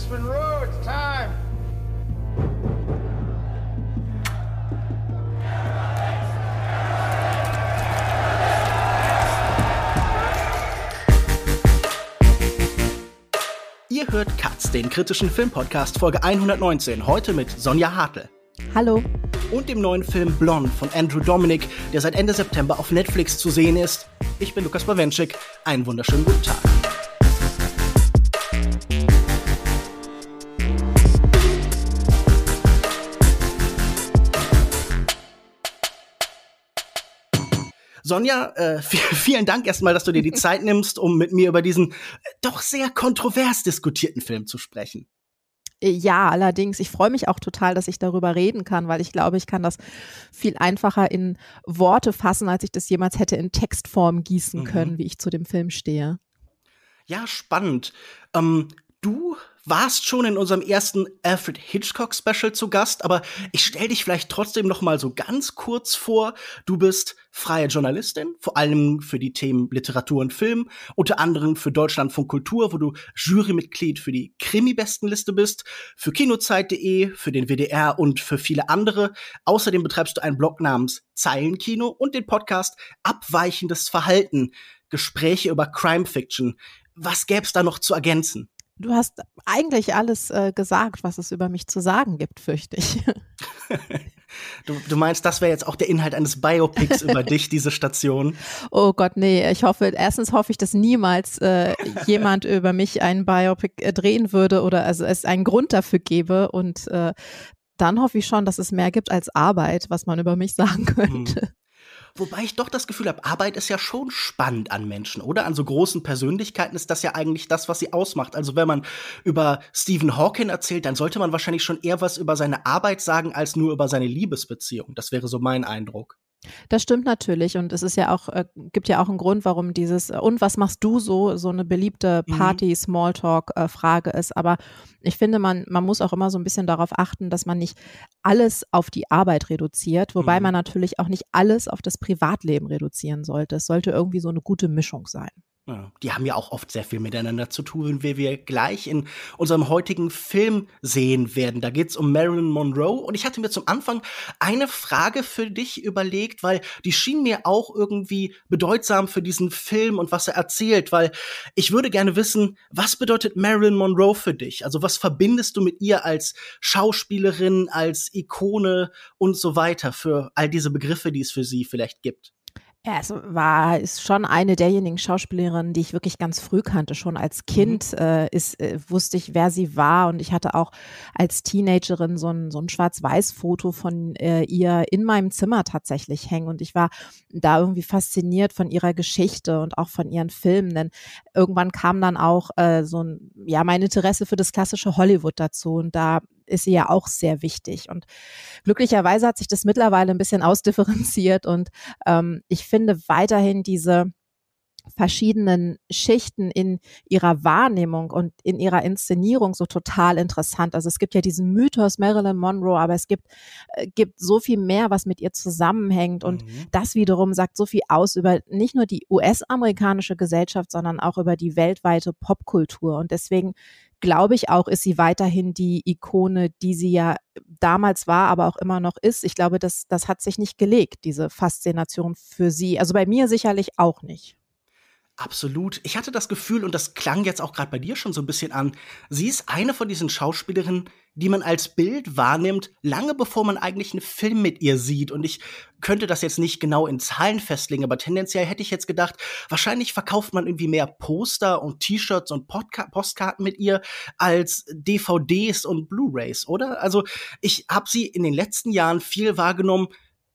Miss Monroe, it's time. Ihr hört Katz, den kritischen Filmpodcast Folge 119, heute mit Sonja Hartl. Hallo. Und dem neuen Film Blonde von Andrew Dominic, der seit Ende September auf Netflix zu sehen ist. Ich bin Lukas Bawenschik. Einen wunderschönen guten Tag. Sonja, äh, vielen Dank erstmal, dass du dir die Zeit nimmst, um mit mir über diesen äh, doch sehr kontrovers diskutierten Film zu sprechen. Ja, allerdings, ich freue mich auch total, dass ich darüber reden kann, weil ich glaube, ich kann das viel einfacher in Worte fassen, als ich das jemals hätte in Textform gießen mhm. können, wie ich zu dem Film stehe. Ja, spannend. Ähm, du warst schon in unserem ersten Alfred Hitchcock Special zu Gast, aber ich stell dich vielleicht trotzdem noch mal so ganz kurz vor. Du bist freie Journalistin, vor allem für die Themen Literatur und Film, unter anderem für Deutschlandfunk Kultur, wo du Jurymitglied für die Krimi-Bestenliste bist, für kinozeit.de, für den WDR und für viele andere. Außerdem betreibst du einen Blog namens Zeilenkino und den Podcast Abweichendes Verhalten, Gespräche über Crime Fiction. Was gäb's da noch zu ergänzen? Du hast eigentlich alles äh, gesagt, was es über mich zu sagen gibt, fürchte ich. Du, du meinst, das wäre jetzt auch der Inhalt eines Biopics über dich, diese Station? Oh Gott, nee. Ich hoffe, erstens hoffe ich, dass niemals äh, jemand über mich einen Biopic äh, drehen würde oder also es einen Grund dafür gäbe. Und äh, dann hoffe ich schon, dass es mehr gibt als Arbeit, was man über mich sagen könnte. Hm. Wobei ich doch das Gefühl habe, Arbeit ist ja schon spannend an Menschen, oder? An so großen Persönlichkeiten ist das ja eigentlich das, was sie ausmacht. Also wenn man über Stephen Hawking erzählt, dann sollte man wahrscheinlich schon eher was über seine Arbeit sagen, als nur über seine Liebesbeziehung. Das wäre so mein Eindruck. Das stimmt natürlich und es ist ja auch, äh, gibt ja auch einen Grund, warum dieses äh, und was machst du so, so eine beliebte mhm. Party-Smalltalk-Frage ist. Aber ich finde, man, man muss auch immer so ein bisschen darauf achten, dass man nicht alles auf die Arbeit reduziert, wobei mhm. man natürlich auch nicht alles auf das Privatleben reduzieren sollte. Es sollte irgendwie so eine gute Mischung sein. Ja, die haben ja auch oft sehr viel miteinander zu tun, wie wir gleich in unserem heutigen Film sehen werden. Da geht's um Marilyn Monroe und ich hatte mir zum Anfang eine Frage für dich überlegt, weil die schien mir auch irgendwie bedeutsam für diesen Film und was er erzählt, weil ich würde gerne wissen, was bedeutet Marilyn Monroe für dich? Also was verbindest du mit ihr als Schauspielerin, als Ikone und so weiter für all diese Begriffe, die es für sie vielleicht gibt? Ja, es war ist schon eine derjenigen Schauspielerinnen, die ich wirklich ganz früh kannte. Schon als Kind mhm. äh, ist, äh, wusste ich, wer sie war und ich hatte auch als Teenagerin so ein, so ein Schwarz-Weiß-Foto von äh, ihr in meinem Zimmer tatsächlich hängen und ich war da irgendwie fasziniert von ihrer Geschichte und auch von ihren Filmen, denn irgendwann kam dann auch äh, so ein, ja, mein Interesse für das klassische Hollywood dazu und da ist sie ja auch sehr wichtig. Und glücklicherweise hat sich das mittlerweile ein bisschen ausdifferenziert und ähm, ich finde weiterhin diese verschiedenen Schichten in ihrer Wahrnehmung und in ihrer Inszenierung so total interessant. Also es gibt ja diesen Mythos Marilyn Monroe, aber es gibt, äh, gibt so viel mehr, was mit ihr zusammenhängt und mhm. das wiederum sagt so viel aus über nicht nur die US-amerikanische Gesellschaft, sondern auch über die weltweite Popkultur und deswegen glaube ich auch, ist sie weiterhin die Ikone, die sie ja damals war, aber auch immer noch ist. Ich glaube, das, das hat sich nicht gelegt, diese Faszination für sie. Also bei mir sicherlich auch nicht. Absolut. Ich hatte das Gefühl, und das klang jetzt auch gerade bei dir schon so ein bisschen an, sie ist eine von diesen Schauspielerinnen, die man als Bild wahrnimmt, lange bevor man eigentlich einen Film mit ihr sieht. Und ich könnte das jetzt nicht genau in Zahlen festlegen, aber tendenziell hätte ich jetzt gedacht, wahrscheinlich verkauft man irgendwie mehr Poster und T-Shirts und Podca Postkarten mit ihr als DVDs und Blu-rays, oder? Also ich habe sie in den letzten Jahren viel wahrgenommen,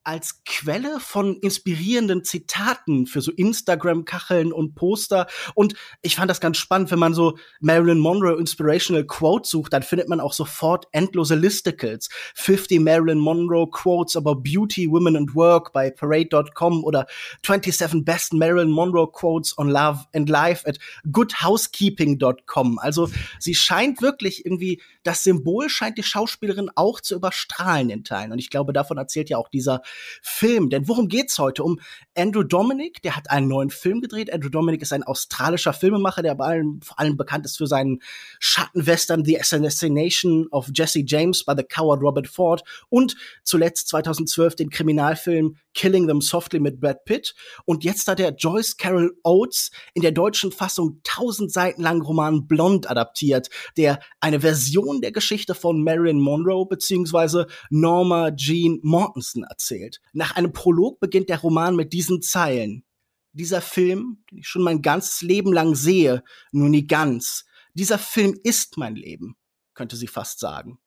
als Quelle von inspirierenden Zitaten für so Instagram-Kacheln und Poster. Und ich fand das ganz spannend, wenn man so Marilyn Monroe Inspirational Quotes sucht, dann findet man auch sofort endlose Listicles. 50 Marilyn Monroe Quotes about Beauty, Women and Work bei Parade.com oder 27 Best Marilyn Monroe Quotes on Love and Life at goodhousekeeping.com. Also sie scheint wirklich irgendwie das Symbol scheint die Schauspielerin auch zu überstrahlen in Teilen. Und ich glaube, davon erzählt ja auch dieser Film. Denn worum geht's heute? Um Andrew Dominic, der hat einen neuen Film gedreht. Andrew Dominic ist ein australischer Filmemacher, der bei allem, vor allem bekannt ist für seinen Schattenwestern The Assassination of Jesse James by the Coward Robert Ford und zuletzt 2012 den Kriminalfilm Killing Them Softly mit Brad Pitt. Und jetzt hat er Joyce Carol Oates in der deutschen Fassung tausend Seiten langen Roman Blond adaptiert, der eine Version der Geschichte von Marilyn Monroe bzw. Norma Jean Mortensen erzählt. Nach einem Prolog beginnt der Roman mit diesen Zeilen. Dieser Film, den ich schon mein ganzes Leben lang sehe, nur nie ganz. Dieser Film ist mein Leben, könnte sie fast sagen.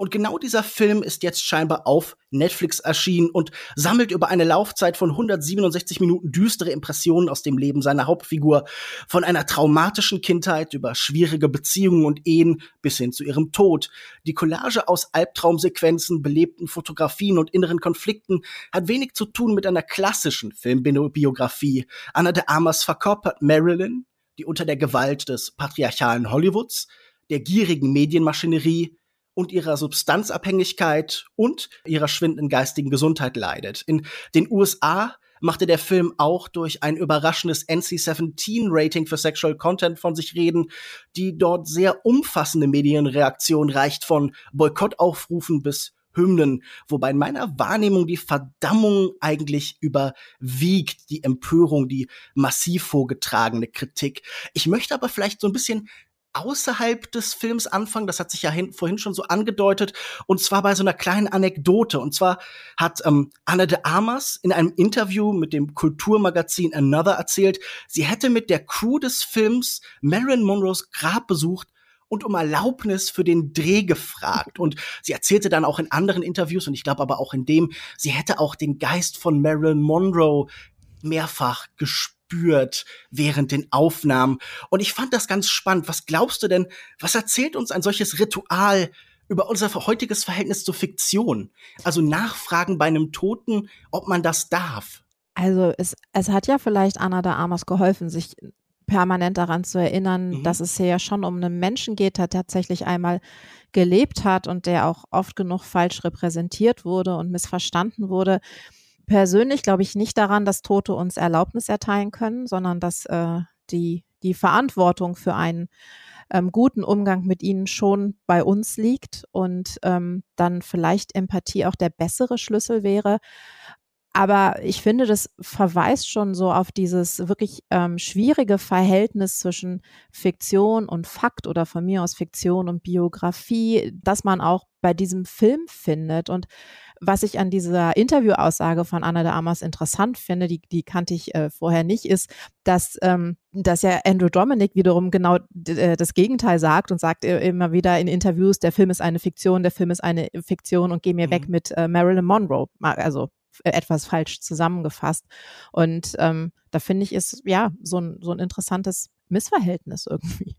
Und genau dieser Film ist jetzt scheinbar auf Netflix erschienen und sammelt über eine Laufzeit von 167 Minuten düstere Impressionen aus dem Leben seiner Hauptfigur, von einer traumatischen Kindheit über schwierige Beziehungen und Ehen bis hin zu ihrem Tod. Die Collage aus Albtraumsequenzen, belebten Fotografien und inneren Konflikten hat wenig zu tun mit einer klassischen Filmbiografie. Anna de Amas verkörpert Marilyn, die unter der Gewalt des patriarchalen Hollywoods, der gierigen Medienmaschinerie, und ihrer Substanzabhängigkeit und ihrer schwindenden geistigen Gesundheit leidet. In den USA machte der Film auch durch ein überraschendes NC-17-Rating für Sexual Content von sich reden. Die dort sehr umfassende Medienreaktion reicht von Boykottaufrufen bis Hymnen, wobei in meiner Wahrnehmung die Verdammung eigentlich überwiegt, die Empörung, die massiv vorgetragene Kritik. Ich möchte aber vielleicht so ein bisschen außerhalb des Films anfangen. Das hat sich ja hin, vorhin schon so angedeutet. Und zwar bei so einer kleinen Anekdote. Und zwar hat ähm, Anna de Armas in einem Interview mit dem Kulturmagazin Another erzählt, sie hätte mit der Crew des Films Marilyn Monroes Grab besucht und um Erlaubnis für den Dreh gefragt. Und sie erzählte dann auch in anderen Interviews, und ich glaube aber auch in dem, sie hätte auch den Geist von Marilyn Monroe mehrfach gespürt gespürt während den Aufnahmen. Und ich fand das ganz spannend. Was glaubst du denn, was erzählt uns ein solches Ritual über unser heutiges Verhältnis zur Fiktion? Also nachfragen bei einem Toten, ob man das darf. Also es, es hat ja vielleicht Anna de Amas geholfen, sich permanent daran zu erinnern, mhm. dass es hier ja schon um einen Menschen geht, der tatsächlich einmal gelebt hat und der auch oft genug falsch repräsentiert wurde und missverstanden wurde persönlich glaube ich nicht daran, dass Tote uns Erlaubnis erteilen können, sondern dass äh, die, die Verantwortung für einen ähm, guten Umgang mit ihnen schon bei uns liegt und ähm, dann vielleicht Empathie auch der bessere Schlüssel wäre. Aber ich finde, das verweist schon so auf dieses wirklich ähm, schwierige Verhältnis zwischen Fiktion und Fakt oder von mir aus Fiktion und Biografie, dass man auch bei diesem Film findet. Und was ich an dieser Interviewaussage von Anna de Amas interessant finde, die, die kannte ich äh, vorher nicht, ist, dass, ähm, dass ja Andrew Dominic wiederum genau äh, das Gegenteil sagt und sagt immer wieder in Interviews, der Film ist eine Fiktion, der Film ist eine Fiktion und geh mir mhm. weg mit äh, Marilyn Monroe. Also äh, etwas falsch zusammengefasst. Und ähm, da finde ich, ist ja so ein, so ein interessantes Missverhältnis irgendwie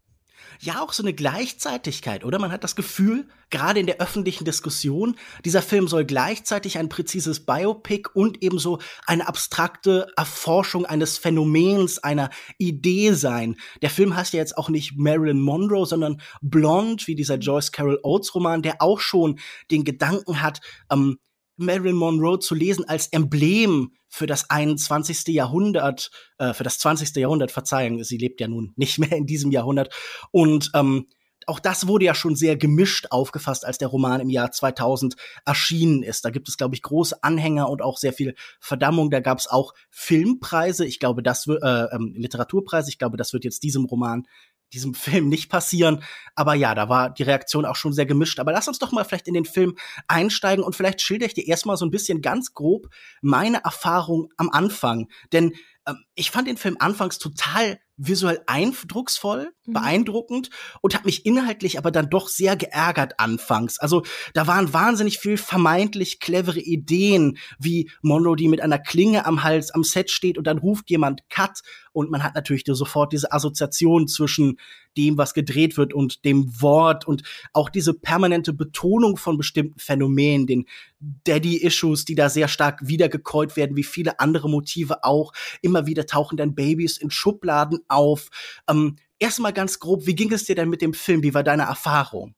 ja auch so eine Gleichzeitigkeit, oder? Man hat das Gefühl, gerade in der öffentlichen Diskussion, dieser Film soll gleichzeitig ein präzises Biopic und ebenso eine abstrakte Erforschung eines Phänomens, einer Idee sein. Der Film heißt ja jetzt auch nicht Marilyn Monroe, sondern Blonde, wie dieser Joyce Carol Oates Roman, der auch schon den Gedanken hat, ähm, Marilyn Monroe zu lesen als Emblem für das 21. Jahrhundert, äh, für das 20. Jahrhundert, Verzeihung, sie lebt ja nun nicht mehr in diesem Jahrhundert. Und ähm, auch das wurde ja schon sehr gemischt aufgefasst, als der Roman im Jahr 2000 erschienen ist. Da gibt es, glaube ich, große Anhänger und auch sehr viel Verdammung. Da gab es auch Filmpreise. Ich glaube, das äh, ähm, Literaturpreise. Ich glaube, das wird jetzt diesem Roman diesem Film nicht passieren. Aber ja, da war die Reaktion auch schon sehr gemischt. Aber lass uns doch mal vielleicht in den Film einsteigen und vielleicht schilder ich dir erstmal so ein bisschen ganz grob meine Erfahrung am Anfang. Denn ähm, ich fand den Film anfangs total visuell eindrucksvoll, mhm. beeindruckend und hat mich inhaltlich aber dann doch sehr geärgert anfangs. Also da waren wahnsinnig viel vermeintlich clevere Ideen, wie Monroe, die mit einer Klinge am Hals am Set steht und dann ruft jemand Cut und man hat natürlich sofort diese Assoziation zwischen dem, was gedreht wird und dem Wort und auch diese permanente Betonung von bestimmten Phänomenen, den Daddy-Issues, die da sehr stark wiedergekäut werden, wie viele andere Motive auch. Immer wieder tauchen dann Babys in Schubladen auf. Ähm, Erstmal ganz grob, wie ging es dir denn mit dem Film? Wie war deine Erfahrung?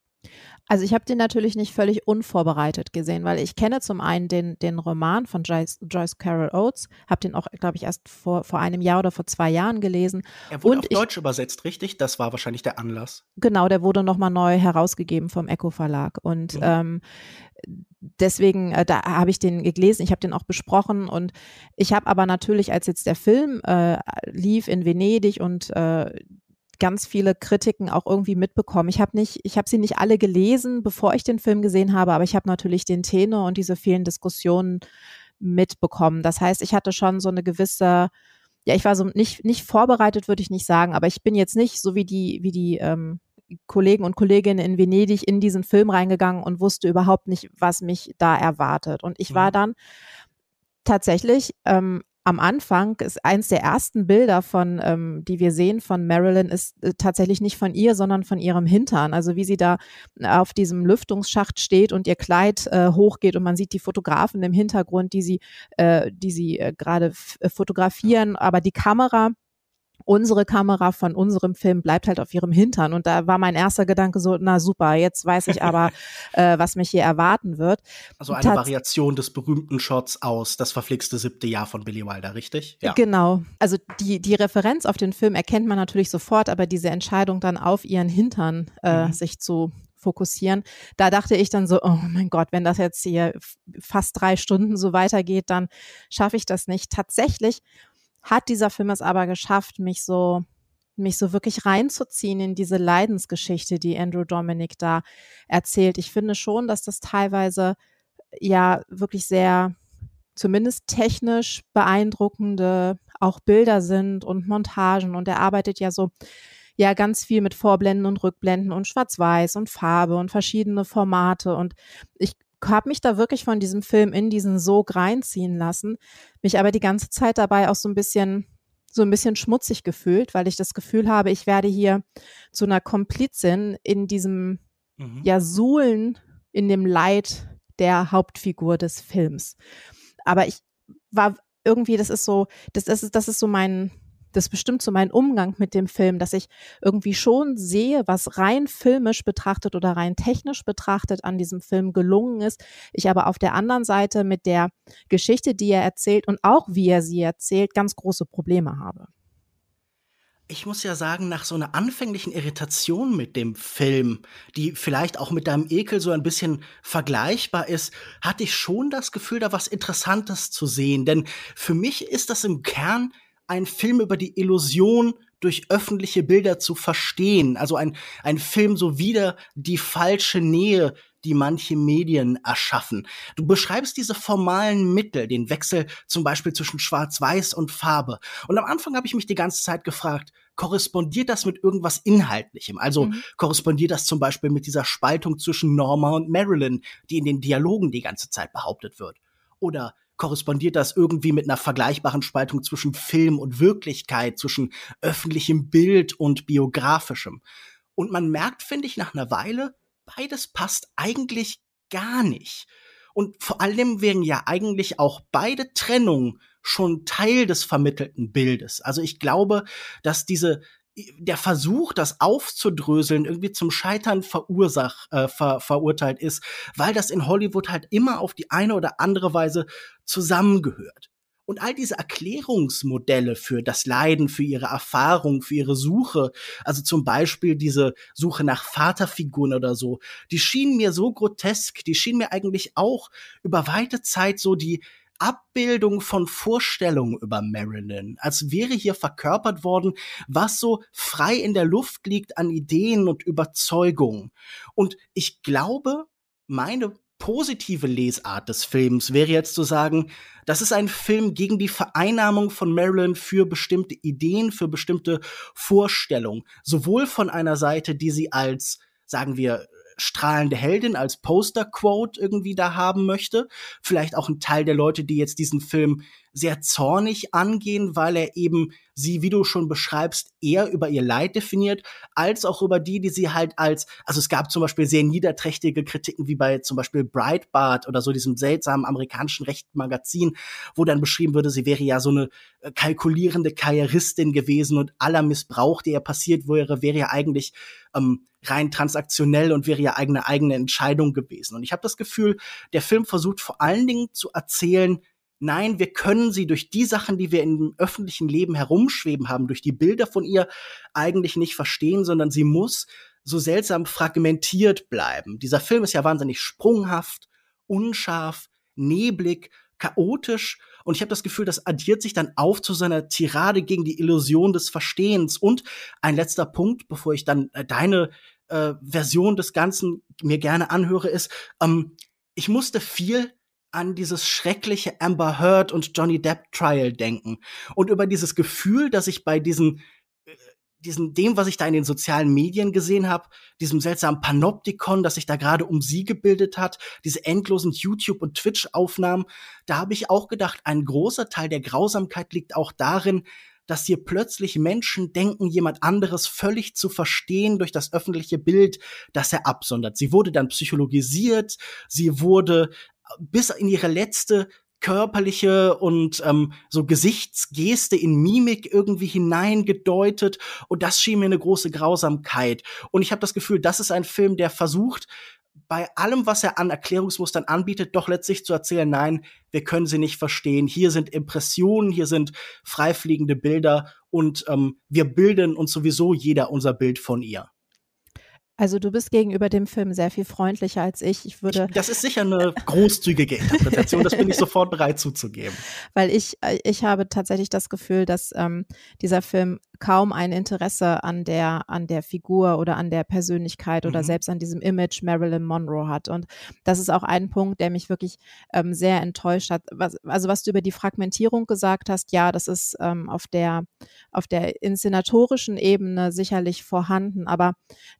Also ich habe den natürlich nicht völlig unvorbereitet gesehen, weil ich kenne zum einen den, den Roman von Joyce, Joyce Carol Oates, habe den auch, glaube ich, erst vor, vor einem Jahr oder vor zwei Jahren gelesen. Er wurde Und auf ich, Deutsch übersetzt, richtig? Das war wahrscheinlich der Anlass. Genau, der wurde nochmal neu herausgegeben vom Echo Verlag. Und mhm. ähm, deswegen, äh, da habe ich den gelesen, ich habe den auch besprochen und ich habe aber natürlich, als jetzt der Film äh, lief in Venedig und äh, ganz viele Kritiken auch irgendwie mitbekommen. Ich habe nicht, ich habe sie nicht alle gelesen, bevor ich den Film gesehen habe, aber ich habe natürlich den Tenor und diese vielen Diskussionen mitbekommen. Das heißt, ich hatte schon so eine gewisse, ja, ich war so nicht nicht vorbereitet, würde ich nicht sagen, aber ich bin jetzt nicht so wie die wie die ähm, Kollegen und Kolleginnen in Venedig in diesen Film reingegangen und wusste überhaupt nicht, was mich da erwartet. Und ich war mhm. dann tatsächlich ähm, am Anfang ist eins der ersten Bilder von, ähm, die wir sehen von Marilyn, ist äh, tatsächlich nicht von ihr, sondern von ihrem Hintern. Also wie sie da auf diesem Lüftungsschacht steht und ihr Kleid äh, hochgeht und man sieht die Fotografen im Hintergrund, die sie, äh, die sie äh, gerade äh, fotografieren, aber die Kamera unsere Kamera von unserem Film bleibt halt auf ihrem Hintern. Und da war mein erster Gedanke so, na super, jetzt weiß ich aber, äh, was mich hier erwarten wird. Also eine Tats Variation des berühmten Shots aus Das verflixte siebte Jahr von Billy Wilder, richtig? Ja. Genau. Also die, die Referenz auf den Film erkennt man natürlich sofort, aber diese Entscheidung dann auf ihren Hintern äh, mhm. sich zu fokussieren. Da dachte ich dann so, oh mein Gott, wenn das jetzt hier fast drei Stunden so weitergeht, dann schaffe ich das nicht. Tatsächlich hat dieser Film es aber geschafft, mich so mich so wirklich reinzuziehen in diese Leidensgeschichte, die Andrew Dominic da erzählt. Ich finde schon, dass das teilweise ja wirklich sehr zumindest technisch beeindruckende auch Bilder sind und Montagen und er arbeitet ja so ja ganz viel mit Vorblenden und Rückblenden und Schwarz-Weiß und Farbe und verschiedene Formate und ich habe mich da wirklich von diesem Film in diesen Sog reinziehen lassen, mich aber die ganze Zeit dabei auch so ein bisschen so ein bisschen schmutzig gefühlt, weil ich das Gefühl habe, ich werde hier zu einer Komplizin in diesem mhm. ja Suhlen in dem Leid der Hauptfigur des Films. Aber ich war irgendwie, das ist so, das, das ist, das ist so mein, das bestimmt so mein Umgang mit dem Film, dass ich irgendwie schon sehe, was rein filmisch betrachtet oder rein technisch betrachtet an diesem Film gelungen ist. Ich aber auf der anderen Seite mit der Geschichte, die er erzählt und auch wie er sie erzählt, ganz große Probleme habe. Ich muss ja sagen, nach so einer anfänglichen Irritation mit dem Film, die vielleicht auch mit deinem Ekel so ein bisschen vergleichbar ist, hatte ich schon das Gefühl, da was Interessantes zu sehen. Denn für mich ist das im Kern ein Film über die Illusion durch öffentliche Bilder zu verstehen. Also ein, ein Film so wieder die falsche Nähe, die manche Medien erschaffen. Du beschreibst diese formalen Mittel, den Wechsel zum Beispiel zwischen Schwarz-Weiß und Farbe. Und am Anfang habe ich mich die ganze Zeit gefragt, korrespondiert das mit irgendwas Inhaltlichem? Also mhm. korrespondiert das zum Beispiel mit dieser Spaltung zwischen Norma und Marilyn, die in den Dialogen die ganze Zeit behauptet wird? Oder korrespondiert das irgendwie mit einer vergleichbaren Spaltung zwischen Film und Wirklichkeit, zwischen öffentlichem Bild und biografischem. Und man merkt, finde ich, nach einer Weile, beides passt eigentlich gar nicht. Und vor allem wären ja eigentlich auch beide Trennungen schon Teil des vermittelten Bildes. Also ich glaube, dass diese der Versuch, das aufzudröseln, irgendwie zum Scheitern verursach, äh, ver, verurteilt ist, weil das in Hollywood halt immer auf die eine oder andere Weise zusammengehört. Und all diese Erklärungsmodelle für das Leiden, für ihre Erfahrung, für ihre Suche, also zum Beispiel diese Suche nach Vaterfiguren oder so, die schienen mir so grotesk, die schienen mir eigentlich auch über weite Zeit so die Abbildung von Vorstellungen über Marilyn, als wäre hier verkörpert worden, was so frei in der Luft liegt an Ideen und Überzeugungen. Und ich glaube, meine positive Lesart des Films wäre jetzt zu sagen, das ist ein Film gegen die Vereinnahmung von Marilyn für bestimmte Ideen, für bestimmte Vorstellungen. Sowohl von einer Seite, die sie als, sagen wir, strahlende Heldin als Poster-Quote irgendwie da haben möchte. Vielleicht auch ein Teil der Leute, die jetzt diesen Film sehr zornig angehen, weil er eben sie, wie du schon beschreibst, eher über ihr Leid definiert, als auch über die, die sie halt als, also es gab zum Beispiel sehr niederträchtige Kritiken, wie bei zum Beispiel Breitbart oder so diesem seltsamen amerikanischen rechten Magazin, wo dann beschrieben würde, sie wäre ja so eine äh, kalkulierende Karrieristin gewesen und aller Missbrauch, der ihr passiert wäre, wäre ja eigentlich ähm, rein transaktionell und wäre ja eigene eigene Entscheidung gewesen. Und ich habe das Gefühl, der Film versucht vor allen Dingen zu erzählen, Nein, wir können sie durch die Sachen, die wir im öffentlichen Leben herumschweben haben, durch die Bilder von ihr eigentlich nicht verstehen, sondern sie muss so seltsam fragmentiert bleiben. Dieser Film ist ja wahnsinnig sprunghaft, unscharf, neblig, chaotisch und ich habe das Gefühl, das addiert sich dann auf zu seiner Tirade gegen die Illusion des Verstehens. Und ein letzter Punkt, bevor ich dann äh, deine äh, Version des Ganzen mir gerne anhöre, ist, ähm, ich musste viel an dieses schreckliche Amber Heard und Johnny Depp Trial denken und über dieses Gefühl, dass ich bei diesen äh, diesen dem, was ich da in den sozialen Medien gesehen habe, diesem seltsamen Panoptikon, das sich da gerade um sie gebildet hat, diese endlosen YouTube und Twitch Aufnahmen, da habe ich auch gedacht, ein großer Teil der Grausamkeit liegt auch darin, dass hier plötzlich Menschen denken, jemand anderes völlig zu verstehen durch das öffentliche Bild, das er absondert. Sie wurde dann psychologisiert, sie wurde bis in ihre letzte körperliche und ähm, so Gesichtsgeste in Mimik irgendwie hineingedeutet und das schien mir eine große Grausamkeit und ich habe das Gefühl, das ist ein Film, der versucht bei allem, was er an Erklärungsmustern anbietet, doch letztlich zu erzählen, nein, wir können sie nicht verstehen. Hier sind Impressionen, hier sind freifliegende Bilder und ähm, wir bilden uns sowieso jeder unser Bild von ihr. Also du bist gegenüber dem Film sehr viel freundlicher als ich. Ich würde. Ich, das ist sicher eine großzügige Interpretation. das bin ich sofort bereit zuzugeben. Weil ich, äh, ich habe tatsächlich das Gefühl, dass ähm, dieser Film kaum ein Interesse an der, an der Figur oder an der Persönlichkeit oder mhm. selbst an diesem Image Marilyn Monroe hat. Und das ist auch ein Punkt, der mich wirklich ähm, sehr enttäuscht hat. Was, also was du über die Fragmentierung gesagt hast, ja, das ist ähm, auf der, auf der inszenatorischen Ebene sicherlich vorhanden, aber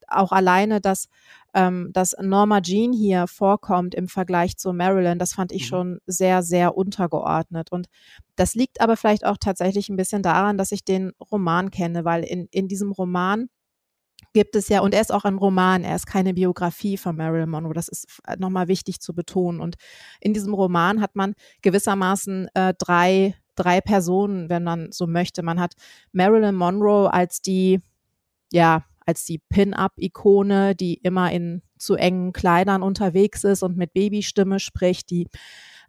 auch alleine, dass ähm, dass Norma Jean hier vorkommt im Vergleich zu Marilyn, das fand ich mhm. schon sehr, sehr untergeordnet. Und das liegt aber vielleicht auch tatsächlich ein bisschen daran, dass ich den Roman kenne, weil in, in diesem Roman gibt es ja, und er ist auch ein Roman, er ist keine Biografie von Marilyn Monroe, das ist nochmal wichtig zu betonen. Und in diesem Roman hat man gewissermaßen äh, drei, drei Personen, wenn man so möchte. Man hat Marilyn Monroe als die, ja, als die Pin-up-Ikone, die immer in zu engen Kleidern unterwegs ist und mit Babystimme spricht, die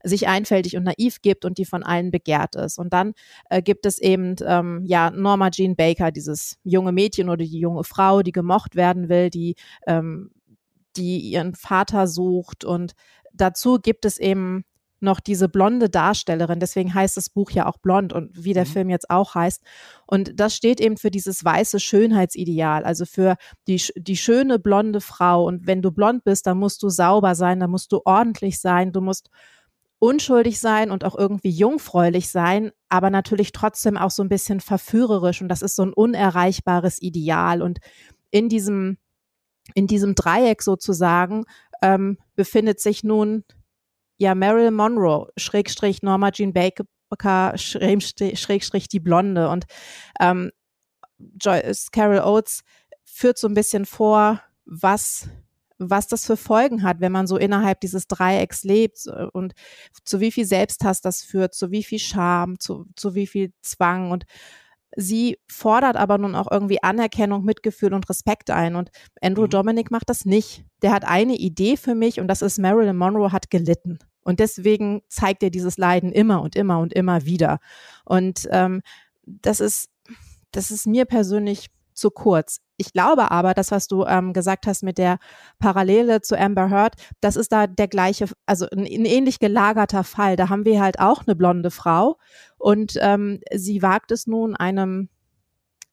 sich einfältig und naiv gibt und die von allen begehrt ist. Und dann äh, gibt es eben ähm, ja Norma Jean Baker, dieses junge Mädchen oder die junge Frau, die gemocht werden will, die ähm, die ihren Vater sucht und dazu gibt es eben noch diese blonde Darstellerin. Deswegen heißt das Buch ja auch blond und wie der mhm. Film jetzt auch heißt. Und das steht eben für dieses weiße Schönheitsideal, also für die, die schöne blonde Frau. Und wenn du blond bist, dann musst du sauber sein, dann musst du ordentlich sein, du musst unschuldig sein und auch irgendwie jungfräulich sein, aber natürlich trotzdem auch so ein bisschen verführerisch. Und das ist so ein unerreichbares Ideal. Und in diesem, in diesem Dreieck sozusagen ähm, befindet sich nun ja Marilyn Monroe, Schrägstrich Norma Jean Baker, Schrägstrich die Blonde. Und ähm, Joyce Carol Oates führt so ein bisschen vor, was was das für Folgen hat, wenn man so innerhalb dieses Dreiecks lebt und zu wie viel Selbsthass das führt, zu wie viel Scham, zu, zu wie viel Zwang und sie fordert aber nun auch irgendwie Anerkennung, Mitgefühl und Respekt ein und Andrew mhm. Dominic macht das nicht. Der hat eine Idee für mich und das ist Marilyn Monroe hat gelitten. Und deswegen zeigt er dieses Leiden immer und immer und immer wieder. Und ähm, das ist, das ist mir persönlich zu kurz. Ich glaube aber, das, was du ähm, gesagt hast mit der Parallele zu Amber Heard, das ist da der gleiche, also ein, ein ähnlich gelagerter Fall. Da haben wir halt auch eine blonde Frau und ähm, sie wagt es nun einem,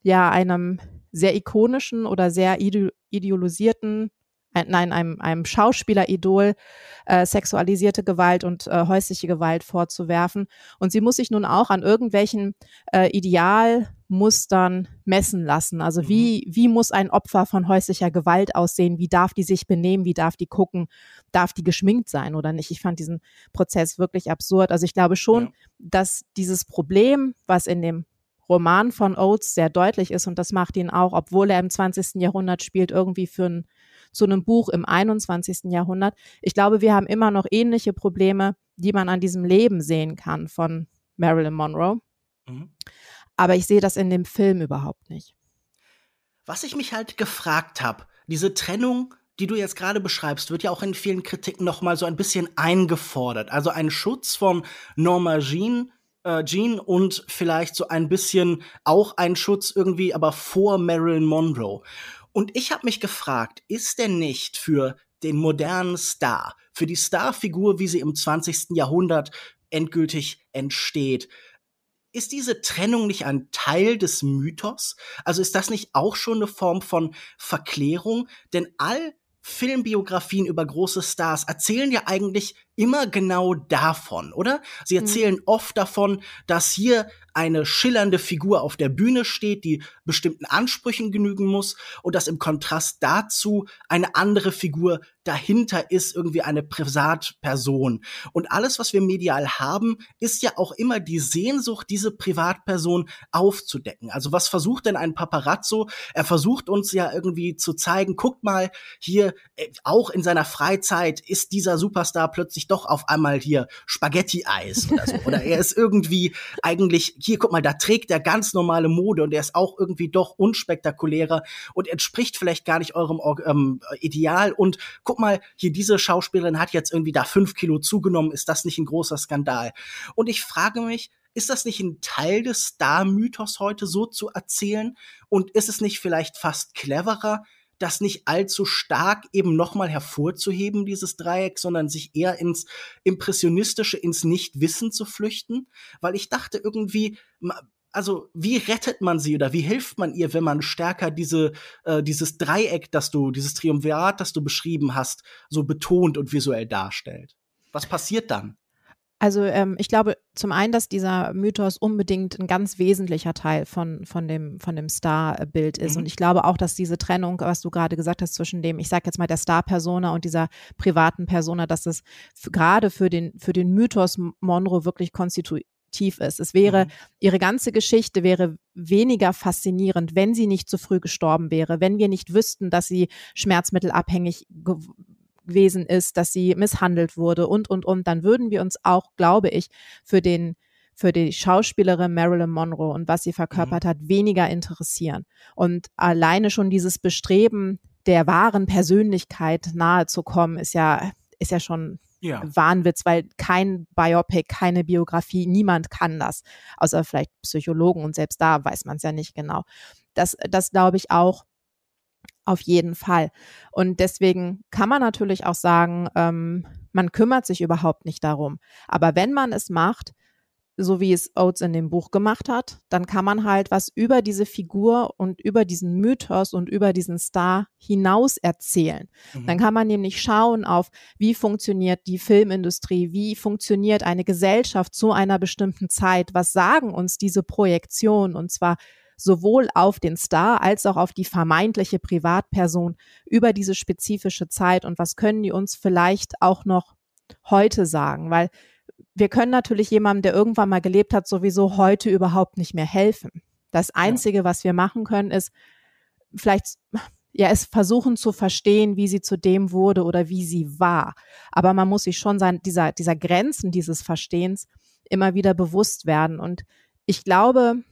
ja, einem sehr ikonischen oder sehr idealisierten nein, einem, einem Schauspieleridol äh, sexualisierte Gewalt und äh, häusliche Gewalt vorzuwerfen. Und sie muss sich nun auch an irgendwelchen äh, Idealmustern messen lassen. Also wie, mhm. wie muss ein Opfer von häuslicher Gewalt aussehen? Wie darf die sich benehmen? Wie darf die gucken? Darf die geschminkt sein oder nicht? Ich fand diesen Prozess wirklich absurd. Also ich glaube schon, ja. dass dieses Problem, was in dem Roman von Oates sehr deutlich ist und das macht ihn auch, obwohl er im 20. Jahrhundert spielt, irgendwie für ein zu einem Buch im 21. Jahrhundert. Ich glaube, wir haben immer noch ähnliche Probleme, die man an diesem Leben sehen kann von Marilyn Monroe. Mhm. Aber ich sehe das in dem Film überhaupt nicht. Was ich mich halt gefragt habe, diese Trennung, die du jetzt gerade beschreibst, wird ja auch in vielen Kritiken noch mal so ein bisschen eingefordert. Also ein Schutz von Norma Jean, äh, Jean und vielleicht so ein bisschen auch ein Schutz irgendwie, aber vor Marilyn Monroe. Und ich habe mich gefragt, ist denn nicht für den modernen Star, für die Starfigur, wie sie im 20. Jahrhundert endgültig entsteht, ist diese Trennung nicht ein Teil des Mythos? Also ist das nicht auch schon eine Form von Verklärung? Denn all Filmbiografien über große Stars erzählen ja eigentlich immer genau davon, oder? Sie mhm. erzählen mhm. oft davon, dass hier eine schillernde Figur auf der Bühne steht, die bestimmten Ansprüchen genügen muss und dass im Kontrast dazu eine andere Figur dahinter ist, irgendwie eine Privatperson. Und alles, was wir medial haben, ist ja auch immer die Sehnsucht, diese Privatperson aufzudecken. Also was versucht denn ein Paparazzo? Er versucht uns ja irgendwie zu zeigen, guckt mal, hier, äh, auch in seiner Freizeit ist dieser Superstar plötzlich doch auf einmal hier Spaghetti-Eis oder so. Oder er ist irgendwie eigentlich hier, guck mal, da trägt er ganz normale Mode und er ist auch irgendwie doch unspektakulärer und entspricht vielleicht gar nicht eurem ähm, Ideal. Und guck mal, hier diese Schauspielerin hat jetzt irgendwie da fünf Kilo zugenommen. Ist das nicht ein großer Skandal? Und ich frage mich, ist das nicht ein Teil des Star-Mythos heute so zu erzählen? Und ist es nicht vielleicht fast cleverer, das nicht allzu stark eben nochmal hervorzuheben, dieses Dreieck, sondern sich eher ins Impressionistische, ins Nichtwissen zu flüchten? Weil ich dachte irgendwie, also wie rettet man sie oder wie hilft man ihr, wenn man stärker diese äh, dieses Dreieck, das du dieses Triumvirat, das du beschrieben hast, so betont und visuell darstellt? Was passiert dann? Also ähm, ich glaube zum einen, dass dieser Mythos unbedingt ein ganz wesentlicher Teil von, von dem, von dem Star-Bild ist. Mhm. Und ich glaube auch, dass diese Trennung, was du gerade gesagt hast, zwischen dem, ich sage jetzt mal, der Star-Persona und dieser privaten Persona, dass es gerade für den, für den Mythos Monroe wirklich konstitutiv ist. Es wäre, mhm. ihre ganze Geschichte wäre weniger faszinierend, wenn sie nicht zu früh gestorben wäre, wenn wir nicht wüssten, dass sie schmerzmittelabhängig gewesen ist, dass sie misshandelt wurde und, und, und, dann würden wir uns auch, glaube ich, für den für die Schauspielerin Marilyn Monroe und was sie verkörpert mhm. hat, weniger interessieren. Und alleine schon dieses Bestreben, der wahren Persönlichkeit nahe zu kommen, ist ja, ist ja schon ja. Wahnwitz, weil kein Biopic, keine Biografie, niemand kann das, außer vielleicht Psychologen und selbst da weiß man es ja nicht genau. Das, das glaube ich auch auf jeden Fall. Und deswegen kann man natürlich auch sagen, ähm, man kümmert sich überhaupt nicht darum. Aber wenn man es macht, so wie es Oates in dem Buch gemacht hat, dann kann man halt was über diese Figur und über diesen Mythos und über diesen Star hinaus erzählen. Mhm. Dann kann man nämlich schauen auf, wie funktioniert die Filmindustrie, wie funktioniert eine Gesellschaft zu einer bestimmten Zeit, was sagen uns diese Projektionen und zwar sowohl auf den Star als auch auf die vermeintliche Privatperson über diese spezifische Zeit und was können die uns vielleicht auch noch heute sagen, weil wir können natürlich jemandem, der irgendwann mal gelebt hat, sowieso heute überhaupt nicht mehr helfen. Das Einzige, ja. was wir machen können, ist vielleicht ja, es versuchen zu verstehen, wie sie zu dem wurde oder wie sie war. Aber man muss sich schon sein, dieser, dieser Grenzen dieses Verstehens immer wieder bewusst werden. Und ich glaube,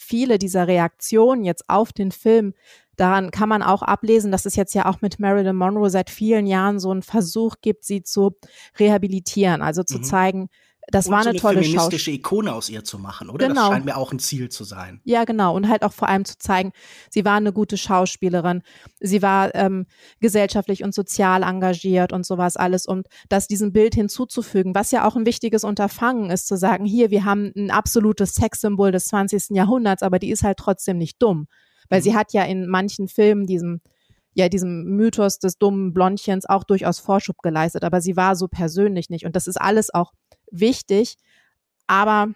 viele dieser Reaktionen jetzt auf den Film, daran kann man auch ablesen, dass es jetzt ja auch mit Marilyn Monroe seit vielen Jahren so einen Versuch gibt, sie zu rehabilitieren, also zu mhm. zeigen, das und war eine, so eine tolle feministische Ikone aus ihr zu machen, oder? Genau. Das scheint mir auch ein Ziel zu sein. Ja, genau. Und halt auch vor allem zu zeigen, sie war eine gute Schauspielerin, sie war ähm, gesellschaftlich und sozial engagiert und sowas alles. Und das diesem Bild hinzuzufügen, was ja auch ein wichtiges Unterfangen ist, zu sagen, hier, wir haben ein absolutes Sexsymbol des 20. Jahrhunderts, aber die ist halt trotzdem nicht dumm. Weil mhm. sie hat ja in manchen Filmen diesem ja diesem Mythos des dummen Blondchens auch durchaus Vorschub geleistet, aber sie war so persönlich nicht. Und das ist alles auch wichtig, aber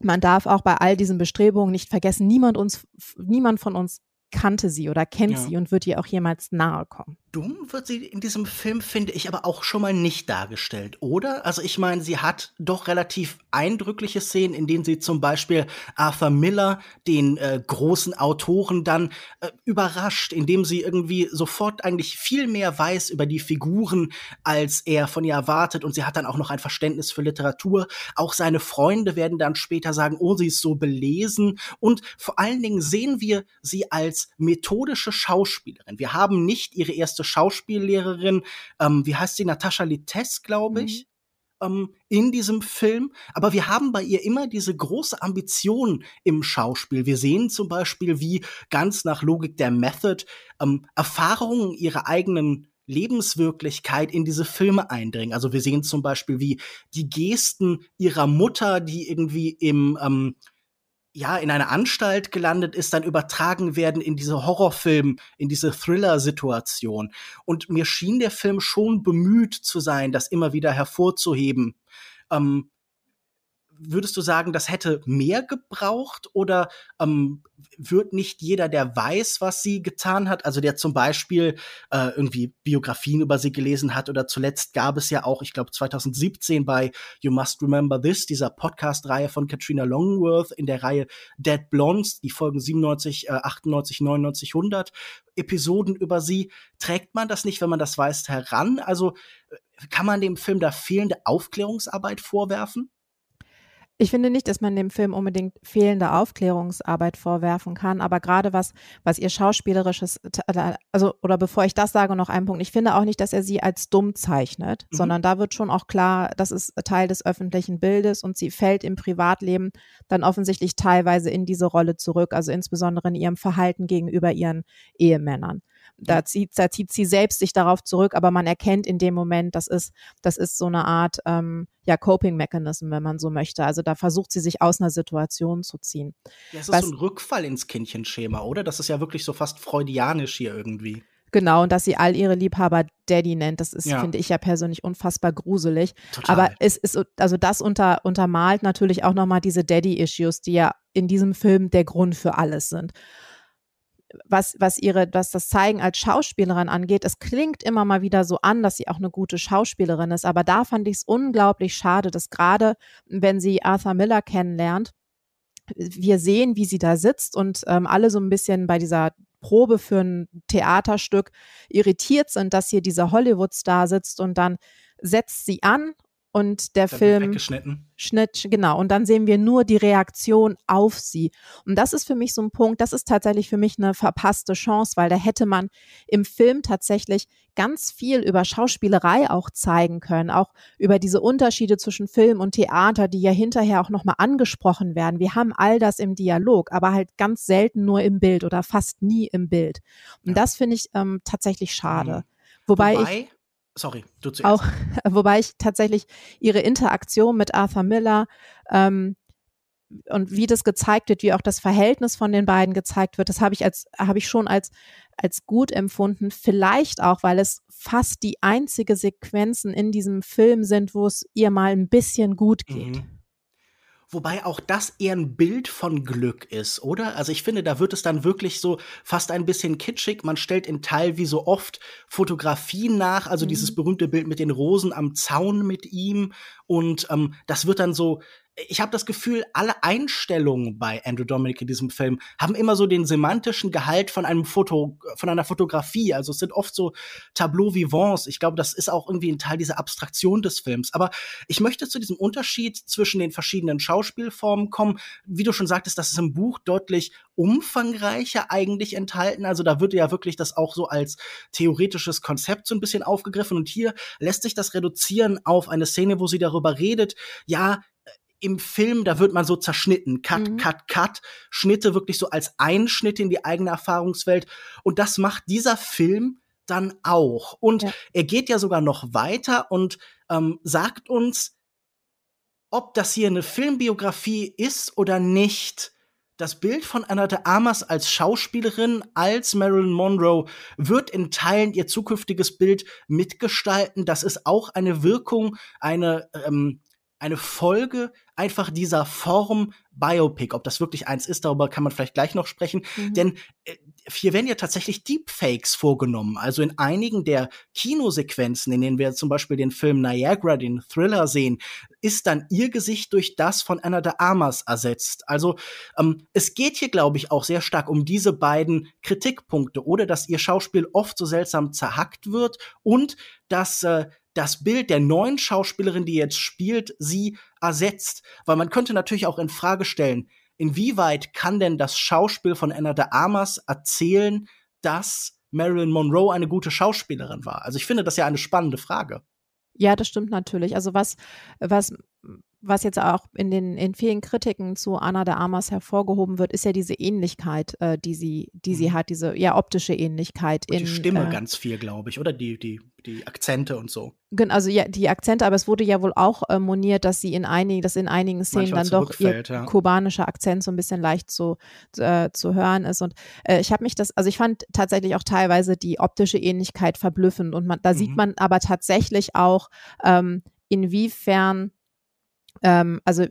man darf auch bei all diesen Bestrebungen nicht vergessen, niemand uns, niemand von uns kannte sie oder kennt ja. sie und wird ihr auch jemals nahe kommen. Dumm wird sie in diesem Film, finde ich, aber auch schon mal nicht dargestellt, oder? Also ich meine, sie hat doch relativ eindrückliche Szenen, in denen sie zum Beispiel Arthur Miller, den äh, großen Autoren, dann äh, überrascht, indem sie irgendwie sofort eigentlich viel mehr weiß über die Figuren, als er von ihr erwartet. Und sie hat dann auch noch ein Verständnis für Literatur. Auch seine Freunde werden dann später sagen, oh, sie ist so belesen. Und vor allen Dingen sehen wir sie als methodische Schauspielerin. Wir haben nicht ihre erste erste Schauspiellehrerin, ähm, wie heißt sie, Natascha Littes, glaube ich. Mhm in diesem Film. Aber wir haben bei ihr immer diese große Ambition im Schauspiel. Wir sehen zum Beispiel, wie ganz nach Logik der Method ähm, Erfahrungen ihrer eigenen Lebenswirklichkeit in diese Filme eindringen. Also wir sehen zum Beispiel, wie die Gesten ihrer Mutter, die irgendwie im ähm, ja, in einer Anstalt gelandet ist, dann übertragen werden in diese Horrorfilm, in diese Thriller-Situation. Und mir schien der Film schon bemüht zu sein, das immer wieder hervorzuheben. Ähm, würdest du sagen, das hätte mehr gebraucht oder ähm, wird nicht jeder, der weiß, was sie getan hat, also der zum Beispiel äh, irgendwie Biografien über sie gelesen hat oder zuletzt gab es ja auch, ich glaube 2017 bei You Must Remember This, dieser Podcast-Reihe von Katrina Longworth in der Reihe Dead Blondes, die Folgen 97, äh, 98, 99, 100 Episoden über sie. Trägt man das nicht, wenn man das weiß, heran? Also äh, kann man dem Film da fehlende Aufklärungsarbeit vorwerfen? Ich finde nicht, dass man dem Film unbedingt fehlende Aufklärungsarbeit vorwerfen kann, aber gerade was, was ihr schauspielerisches, also, oder bevor ich das sage, noch ein Punkt. Ich finde auch nicht, dass er sie als dumm zeichnet, mhm. sondern da wird schon auch klar, das ist Teil des öffentlichen Bildes und sie fällt im Privatleben dann offensichtlich teilweise in diese Rolle zurück, also insbesondere in ihrem Verhalten gegenüber ihren Ehemännern. Da zieht, da zieht sie selbst sich darauf zurück, aber man erkennt in dem Moment, das ist, das ist so eine Art ähm, ja, Coping-Mechanism, wenn man so möchte. Also da versucht sie sich aus einer Situation zu ziehen. Ja, es ist Was, so ein Rückfall ins Kindchenschema, oder? Das ist ja wirklich so fast freudianisch hier irgendwie. Genau, und dass sie all ihre Liebhaber Daddy nennt, das ist, ja. finde ich ja persönlich unfassbar gruselig. Total. Aber es ist, also das unter, untermalt natürlich auch nochmal diese Daddy-Issues, die ja in diesem Film der Grund für alles sind was, was ihre, was das Zeigen als Schauspielerin angeht, es klingt immer mal wieder so an, dass sie auch eine gute Schauspielerin ist, aber da fand ich es unglaublich schade, dass gerade, wenn sie Arthur Miller kennenlernt, wir sehen, wie sie da sitzt und ähm, alle so ein bisschen bei dieser Probe für ein Theaterstück irritiert sind, dass hier dieser Hollywood-Star sitzt und dann setzt sie an und der dann Film Schnitt, genau. Und dann sehen wir nur die Reaktion auf sie. Und das ist für mich so ein Punkt, das ist tatsächlich für mich eine verpasste Chance, weil da hätte man im Film tatsächlich ganz viel über Schauspielerei auch zeigen können, auch über diese Unterschiede zwischen Film und Theater, die ja hinterher auch nochmal angesprochen werden. Wir haben all das im Dialog, aber halt ganz selten nur im Bild oder fast nie im Bild. Und ja. das finde ich ähm, tatsächlich schade. Mhm. Wobei, Wobei ich Sorry, du zuerst. Auch, wobei ich tatsächlich ihre Interaktion mit Arthur Miller ähm, und wie das gezeigt wird, wie auch das Verhältnis von den beiden gezeigt wird, das habe ich als habe ich schon als als gut empfunden. Vielleicht auch, weil es fast die einzige Sequenzen in diesem Film sind, wo es ihr mal ein bisschen gut geht. Mhm. Wobei auch das eher ein Bild von Glück ist, oder? Also ich finde, da wird es dann wirklich so fast ein bisschen kitschig. Man stellt in Teil wie so oft Fotografien nach, also mhm. dieses berühmte Bild mit den Rosen am Zaun mit ihm. Und ähm, das wird dann so ich habe das Gefühl, alle Einstellungen bei Andrew Dominic in diesem Film haben immer so den semantischen Gehalt von einem Foto, von einer Fotografie. Also es sind oft so Tableau vivants. Ich glaube, das ist auch irgendwie ein Teil dieser Abstraktion des Films. Aber ich möchte zu diesem Unterschied zwischen den verschiedenen Schauspielformen kommen. Wie du schon sagtest, das ist im Buch deutlich umfangreicher eigentlich enthalten. Also da wird ja wirklich das auch so als theoretisches Konzept so ein bisschen aufgegriffen. Und hier lässt sich das reduzieren auf eine Szene, wo sie darüber redet, ja, im Film, da wird man so zerschnitten. Cut, mhm. cut, cut. Schnitte wirklich so als Einschnitte in die eigene Erfahrungswelt. Und das macht dieser Film dann auch. Und ja. er geht ja sogar noch weiter und ähm, sagt uns, ob das hier eine Filmbiografie ist oder nicht, das Bild von Anna de Armas als Schauspielerin, als Marilyn Monroe, wird in Teilen ihr zukünftiges Bild mitgestalten. Das ist auch eine Wirkung, eine, ähm, eine Folge einfach dieser Form Biopic. Ob das wirklich eins ist, darüber kann man vielleicht gleich noch sprechen. Mhm. Denn äh, hier werden ja tatsächlich Deepfakes vorgenommen. Also in einigen der Kinosequenzen, in denen wir zum Beispiel den Film Niagara, den Thriller sehen, ist dann ihr Gesicht durch das von Anna de Armas ersetzt. Also ähm, es geht hier, glaube ich, auch sehr stark um diese beiden Kritikpunkte oder dass ihr Schauspiel oft so seltsam zerhackt wird und dass äh, das Bild der neuen Schauspielerin, die jetzt spielt, sie ersetzt. Weil man könnte natürlich auch in Frage stellen, inwieweit kann denn das Schauspiel von Anna de Armas erzählen, dass Marilyn Monroe eine gute Schauspielerin war? Also ich finde das ja eine spannende Frage. Ja, das stimmt natürlich. Also was, was was jetzt auch in den in vielen Kritiken zu Anna de Armas hervorgehoben wird, ist ja diese Ähnlichkeit, äh, die sie, die sie mhm. hat, diese ja optische Ähnlichkeit. Und in, die Stimme äh, ganz viel, glaube ich, oder die die die Akzente und so. Also ja, die Akzente, aber es wurde ja wohl auch äh, moniert, dass sie in einigen, dass in einigen Szenen dann doch ihr ja. kubanischer Akzent so ein bisschen leicht zu äh, zu hören ist. Und äh, ich habe mich das, also ich fand tatsächlich auch teilweise die optische Ähnlichkeit verblüffend und man, da mhm. sieht man aber tatsächlich auch ähm, inwiefern ähm, also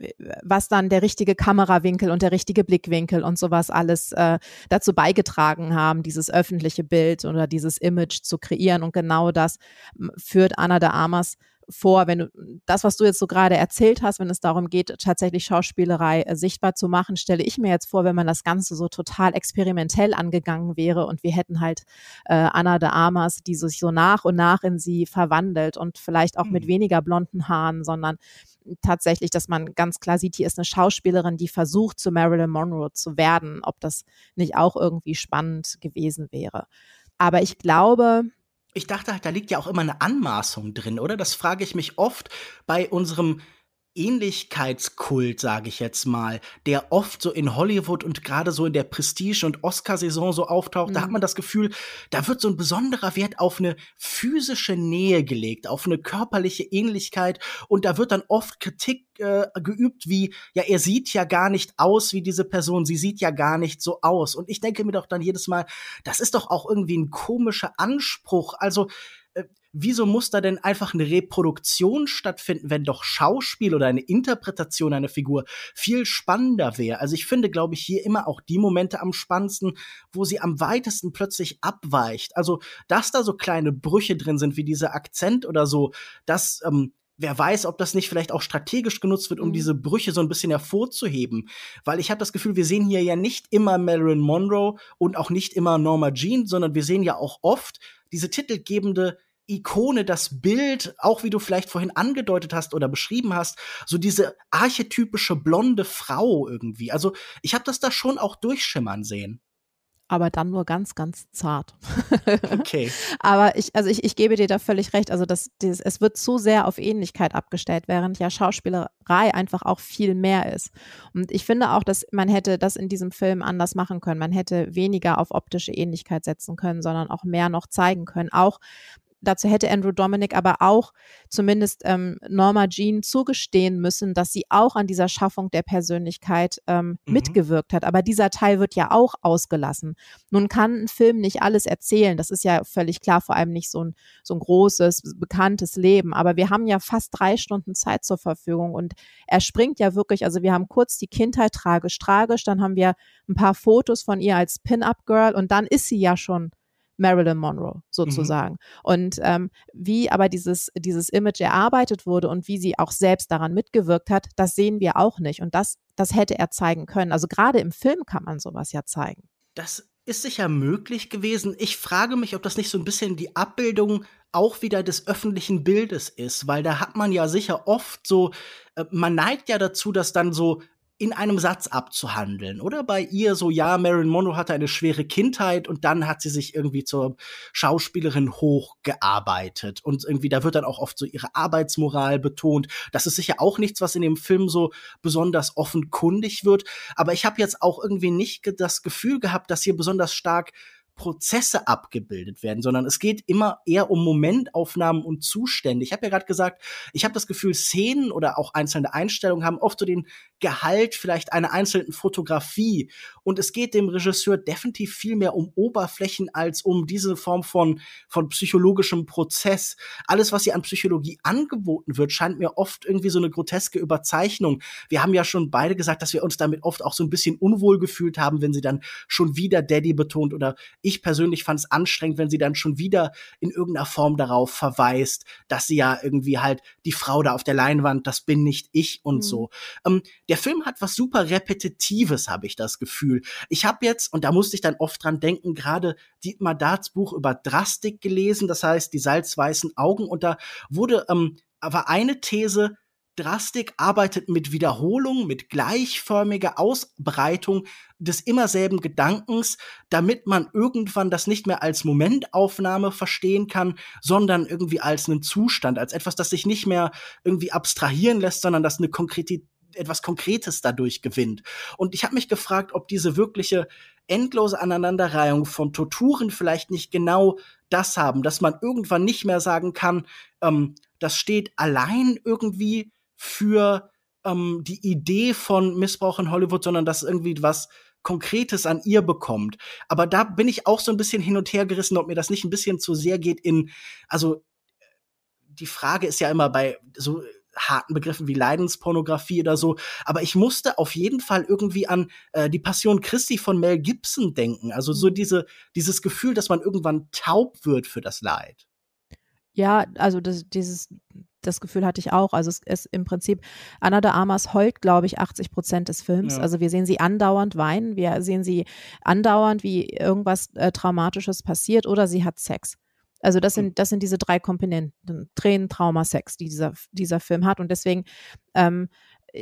was dann der richtige Kamerawinkel und der richtige Blickwinkel und sowas alles äh, dazu beigetragen haben, dieses öffentliche Bild oder dieses Image zu kreieren. Und genau das führt Anna de Armas vor, wenn du das, was du jetzt so gerade erzählt hast, wenn es darum geht, tatsächlich Schauspielerei äh, sichtbar zu machen, stelle ich mir jetzt vor, wenn man das Ganze so total experimentell angegangen wäre und wir hätten halt äh, Anna de Armas, die sich so nach und nach in sie verwandelt und vielleicht auch mhm. mit weniger blonden Haaren, sondern tatsächlich, dass man ganz klar sieht, hier ist eine Schauspielerin, die versucht, zu Marilyn Monroe zu werden, ob das nicht auch irgendwie spannend gewesen wäre. Aber ich glaube, ich dachte halt, da liegt ja auch immer eine Anmaßung drin, oder? Das frage ich mich oft bei unserem Ähnlichkeitskult, sage ich jetzt mal, der oft so in Hollywood und gerade so in der Prestige- und Oscarsaison so auftaucht, mhm. da hat mhm. man das Gefühl, da wird so ein besonderer Wert auf eine physische Nähe gelegt, auf eine körperliche Ähnlichkeit und da wird dann oft Kritik äh, geübt wie, ja, er sieht ja gar nicht aus wie diese Person, sie sieht ja gar nicht so aus. Und ich denke mir doch dann jedes Mal, das ist doch auch irgendwie ein komischer Anspruch. Also wieso muss da denn einfach eine Reproduktion stattfinden, wenn doch Schauspiel oder eine Interpretation einer Figur viel spannender wäre? Also ich finde, glaube ich, hier immer auch die Momente am spannendsten, wo sie am weitesten plötzlich abweicht. Also, dass da so kleine Brüche drin sind, wie dieser Akzent oder so, dass ähm, wer weiß, ob das nicht vielleicht auch strategisch genutzt wird, um mhm. diese Brüche so ein bisschen hervorzuheben. Weil ich habe das Gefühl, wir sehen hier ja nicht immer Marilyn Monroe und auch nicht immer Norma Jean, sondern wir sehen ja auch oft diese titelgebende Ikone, das Bild, auch wie du vielleicht vorhin angedeutet hast oder beschrieben hast, so diese archetypische blonde Frau irgendwie. Also ich habe das da schon auch durchschimmern sehen aber dann nur ganz, ganz zart. Okay. aber ich, also ich, ich gebe dir da völlig recht. Also das, das, es wird zu sehr auf Ähnlichkeit abgestellt, während ja Schauspielerei einfach auch viel mehr ist. Und ich finde auch, dass man hätte das in diesem Film anders machen können. Man hätte weniger auf optische Ähnlichkeit setzen können, sondern auch mehr noch zeigen können. Auch dazu hätte Andrew Dominic aber auch zumindest ähm, Norma Jean zugestehen müssen, dass sie auch an dieser Schaffung der Persönlichkeit ähm, mhm. mitgewirkt hat. Aber dieser Teil wird ja auch ausgelassen. Nun kann ein Film nicht alles erzählen. Das ist ja völlig klar, vor allem nicht so ein, so ein großes, bekanntes Leben. Aber wir haben ja fast drei Stunden Zeit zur Verfügung und er springt ja wirklich, also wir haben kurz die Kindheit tragisch, tragisch, dann haben wir ein paar Fotos von ihr als Pin-Up-Girl und dann ist sie ja schon Marilyn Monroe sozusagen. Mhm. Und ähm, wie aber dieses, dieses Image erarbeitet wurde und wie sie auch selbst daran mitgewirkt hat, das sehen wir auch nicht. Und das, das hätte er zeigen können. Also gerade im Film kann man sowas ja zeigen. Das ist sicher möglich gewesen. Ich frage mich, ob das nicht so ein bisschen die Abbildung auch wieder des öffentlichen Bildes ist, weil da hat man ja sicher oft so, äh, man neigt ja dazu, dass dann so in einem Satz abzuhandeln. Oder bei ihr so, ja, Marilyn Monroe hatte eine schwere Kindheit und dann hat sie sich irgendwie zur Schauspielerin hochgearbeitet. Und irgendwie, da wird dann auch oft so ihre Arbeitsmoral betont. Das ist sicher auch nichts, was in dem Film so besonders offenkundig wird. Aber ich habe jetzt auch irgendwie nicht das Gefühl gehabt, dass hier besonders stark Prozesse abgebildet werden, sondern es geht immer eher um Momentaufnahmen und Zustände. Ich habe ja gerade gesagt, ich habe das Gefühl, Szenen oder auch einzelne Einstellungen haben oft so den Gehalt vielleicht einer einzelnen Fotografie. Und es geht dem Regisseur definitiv viel mehr um Oberflächen als um diese Form von, von psychologischem Prozess. Alles, was hier an Psychologie angeboten wird, scheint mir oft irgendwie so eine groteske Überzeichnung. Wir haben ja schon beide gesagt, dass wir uns damit oft auch so ein bisschen unwohl gefühlt haben, wenn sie dann schon wieder Daddy betont oder ich persönlich fand es anstrengend, wenn sie dann schon wieder in irgendeiner Form darauf verweist, dass sie ja irgendwie halt die Frau da auf der Leinwand, das bin nicht ich und mhm. so. Ähm, der Film hat was super Repetitives, habe ich das Gefühl. Ich habe jetzt, und da musste ich dann oft dran denken, gerade Dietmar Darts Buch über Drastik gelesen, das heißt die salzweißen Augen, und da wurde ähm, aber eine These Drastik arbeitet mit Wiederholung, mit gleichförmiger Ausbreitung des immer selben Gedankens, damit man irgendwann das nicht mehr als Momentaufnahme verstehen kann, sondern irgendwie als einen Zustand, als etwas, das sich nicht mehr irgendwie abstrahieren lässt, sondern das eine konkrete etwas Konkretes dadurch gewinnt. Und ich habe mich gefragt, ob diese wirkliche endlose Aneinanderreihung von Torturen vielleicht nicht genau das haben, dass man irgendwann nicht mehr sagen kann, ähm, das steht allein irgendwie für ähm, die Idee von Missbrauch in Hollywood, sondern dass irgendwie was Konkretes an ihr bekommt. Aber da bin ich auch so ein bisschen hin und her gerissen, ob mir das nicht ein bisschen zu sehr geht in, also die Frage ist ja immer bei so harten Begriffen wie Leidenspornografie oder so. Aber ich musste auf jeden Fall irgendwie an äh, die Passion Christi von Mel Gibson denken. Also so mhm. diese, dieses Gefühl, dass man irgendwann taub wird für das Leid. Ja, also das, dieses, das Gefühl hatte ich auch. Also es ist im Prinzip, Anna de Armas heult, glaube ich, 80 Prozent des Films. Ja. Also wir sehen sie andauernd weinen, wir sehen sie andauernd, wie irgendwas äh, Traumatisches passiert oder sie hat Sex. Also das hm. sind, das sind diese drei Komponenten, Tränen, Trauma, Sex, die dieser, dieser Film hat. Und deswegen, ähm,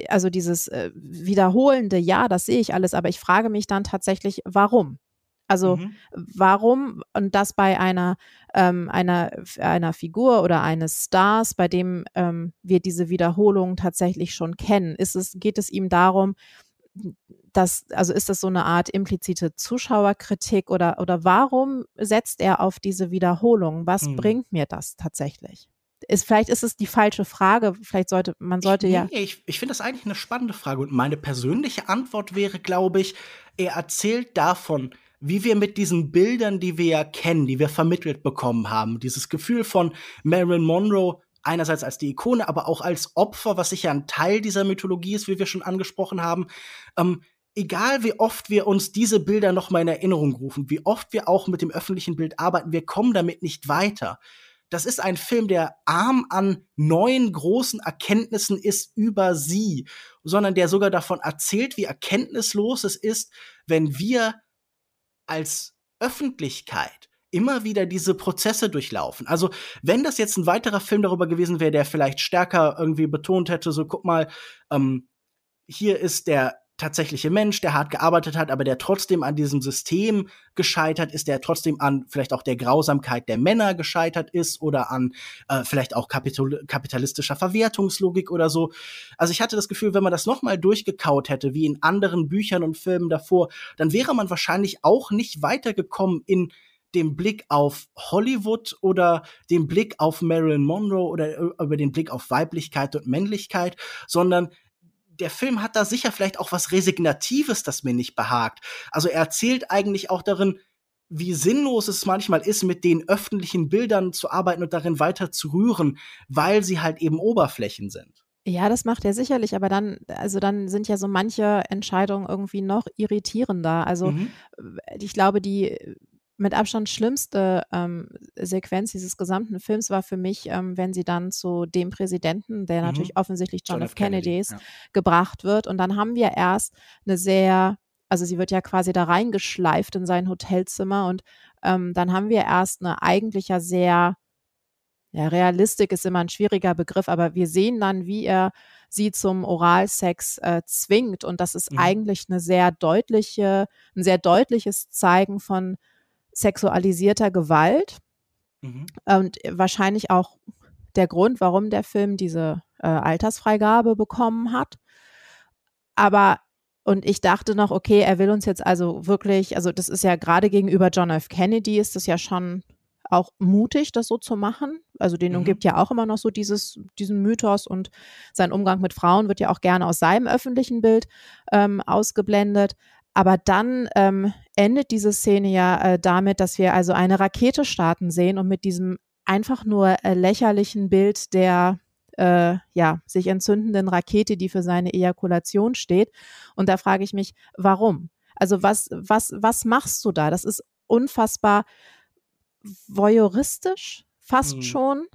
also dieses äh, wiederholende, ja, das sehe ich alles, aber ich frage mich dann tatsächlich, warum? Also mhm. warum und das bei einer ähm, einer einer Figur oder eines Stars, bei dem ähm, wir diese Wiederholung tatsächlich schon kennen, ist es geht es ihm darum, dass also ist das so eine Art implizite Zuschauerkritik oder oder warum setzt er auf diese Wiederholung? Was mhm. bringt mir das tatsächlich? Ist, vielleicht ist es die falsche Frage. Vielleicht sollte man sollte ich, ja. ich, ich finde das eigentlich eine spannende Frage. Und meine persönliche Antwort wäre, glaube ich, er erzählt davon, wie wir mit diesen Bildern, die wir ja kennen, die wir vermittelt bekommen haben, dieses Gefühl von Marilyn Monroe einerseits als die Ikone, aber auch als Opfer, was sicher ein Teil dieser Mythologie ist, wie wir schon angesprochen haben. Ähm, egal wie oft wir uns diese Bilder noch mal in Erinnerung rufen, wie oft wir auch mit dem öffentlichen Bild arbeiten, wir kommen damit nicht weiter. Das ist ein Film, der arm an neuen großen Erkenntnissen ist über sie, sondern der sogar davon erzählt, wie erkenntnislos es ist, wenn wir als Öffentlichkeit immer wieder diese Prozesse durchlaufen. Also, wenn das jetzt ein weiterer Film darüber gewesen wäre, der vielleicht stärker irgendwie betont hätte, so guck mal, ähm, hier ist der tatsächliche Mensch, der hart gearbeitet hat, aber der trotzdem an diesem System gescheitert ist, der trotzdem an vielleicht auch der Grausamkeit der Männer gescheitert ist oder an äh, vielleicht auch Kapital kapitalistischer Verwertungslogik oder so. Also ich hatte das Gefühl, wenn man das nochmal durchgekaut hätte, wie in anderen Büchern und Filmen davor, dann wäre man wahrscheinlich auch nicht weitergekommen in dem Blick auf Hollywood oder dem Blick auf Marilyn Monroe oder äh, über den Blick auf Weiblichkeit und Männlichkeit, sondern der Film hat da sicher vielleicht auch was Resignatives, das mir nicht behagt. Also er erzählt eigentlich auch darin, wie sinnlos es manchmal ist, mit den öffentlichen Bildern zu arbeiten und darin weiter zu rühren, weil sie halt eben Oberflächen sind. Ja, das macht er sicherlich, aber dann, also dann sind ja so manche Entscheidungen irgendwie noch irritierender. Also mhm. ich glaube, die mit Abstand schlimmste ähm, Sequenz dieses gesamten Films war für mich, ähm, wenn sie dann zu dem Präsidenten, der mhm. natürlich offensichtlich John, John F. Kennedy, ist, ja. gebracht wird. Und dann haben wir erst eine sehr, also sie wird ja quasi da reingeschleift in sein Hotelzimmer und ähm, dann haben wir erst eine eigentlich ja sehr, ja, Realistik ist immer ein schwieriger Begriff, aber wir sehen dann, wie er sie zum Oralsex äh, zwingt. Und das ist mhm. eigentlich eine sehr deutliche, ein sehr deutliches Zeigen von sexualisierter Gewalt. Mhm. Und wahrscheinlich auch der Grund, warum der Film diese äh, Altersfreigabe bekommen hat. Aber und ich dachte noch, okay, er will uns jetzt also wirklich, also das ist ja gerade gegenüber John F. Kennedy ist das ja schon auch mutig, das so zu machen. Also den mhm. umgibt ja auch immer noch so dieses, diesen Mythos und sein Umgang mit Frauen wird ja auch gerne aus seinem öffentlichen Bild ähm, ausgeblendet. Aber dann ähm, endet diese Szene ja äh, damit, dass wir also eine Rakete starten sehen und mit diesem einfach nur äh, lächerlichen Bild der äh, ja, sich entzündenden Rakete, die für seine Ejakulation steht. Und da frage ich mich, warum? Also was, was, was machst du da? Das ist unfassbar voyeuristisch, fast mhm. schon.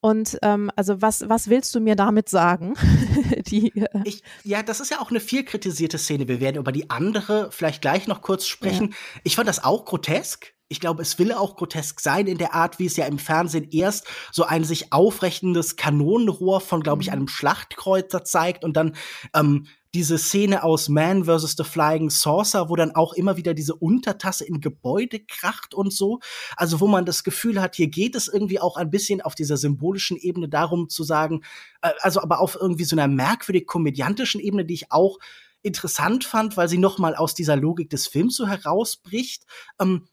Und ähm, also was, was willst du mir damit sagen? die, äh ich, ja, das ist ja auch eine viel kritisierte Szene. Wir werden über die andere vielleicht gleich noch kurz sprechen. Ja. Ich fand das auch grotesk. Ich glaube, es will auch grotesk sein in der Art, wie es ja im Fernsehen erst so ein sich aufrechtendes Kanonenrohr von, glaube ich, mhm. einem Schlachtkreuzer zeigt und dann ähm, diese Szene aus Man vs. The Flying Saucer, wo dann auch immer wieder diese Untertasse in Gebäude kracht und so. Also wo man das Gefühl hat, hier geht es irgendwie auch ein bisschen auf dieser symbolischen Ebene darum zu sagen, äh, also aber auf irgendwie so einer merkwürdig komödiantischen Ebene, die ich auch interessant fand, weil sie noch mal aus dieser Logik des Films so herausbricht. Ähm,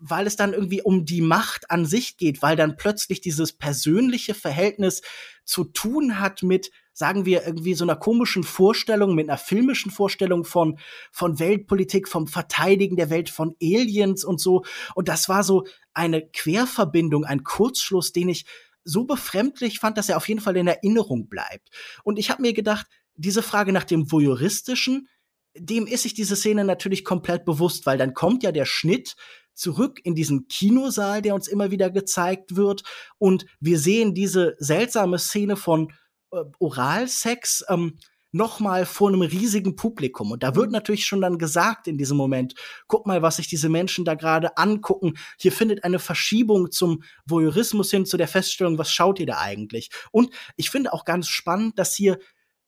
weil es dann irgendwie um die Macht an sich geht, weil dann plötzlich dieses persönliche Verhältnis zu tun hat mit, sagen wir, irgendwie so einer komischen Vorstellung, mit einer filmischen Vorstellung von, von Weltpolitik, vom Verteidigen der Welt, von Aliens und so. Und das war so eine Querverbindung, ein Kurzschluss, den ich so befremdlich fand, dass er auf jeden Fall in Erinnerung bleibt. Und ich habe mir gedacht, diese Frage nach dem Voyeuristischen, dem ist sich diese Szene natürlich komplett bewusst, weil dann kommt ja der Schnitt zurück in diesen Kinosaal, der uns immer wieder gezeigt wird. Und wir sehen diese seltsame Szene von äh, Oralsex ähm, nochmal vor einem riesigen Publikum. Und da wird mhm. natürlich schon dann gesagt in diesem Moment, guck mal, was sich diese Menschen da gerade angucken. Hier findet eine Verschiebung zum Voyeurismus hin, zu der Feststellung, was schaut ihr da eigentlich? Und ich finde auch ganz spannend, dass hier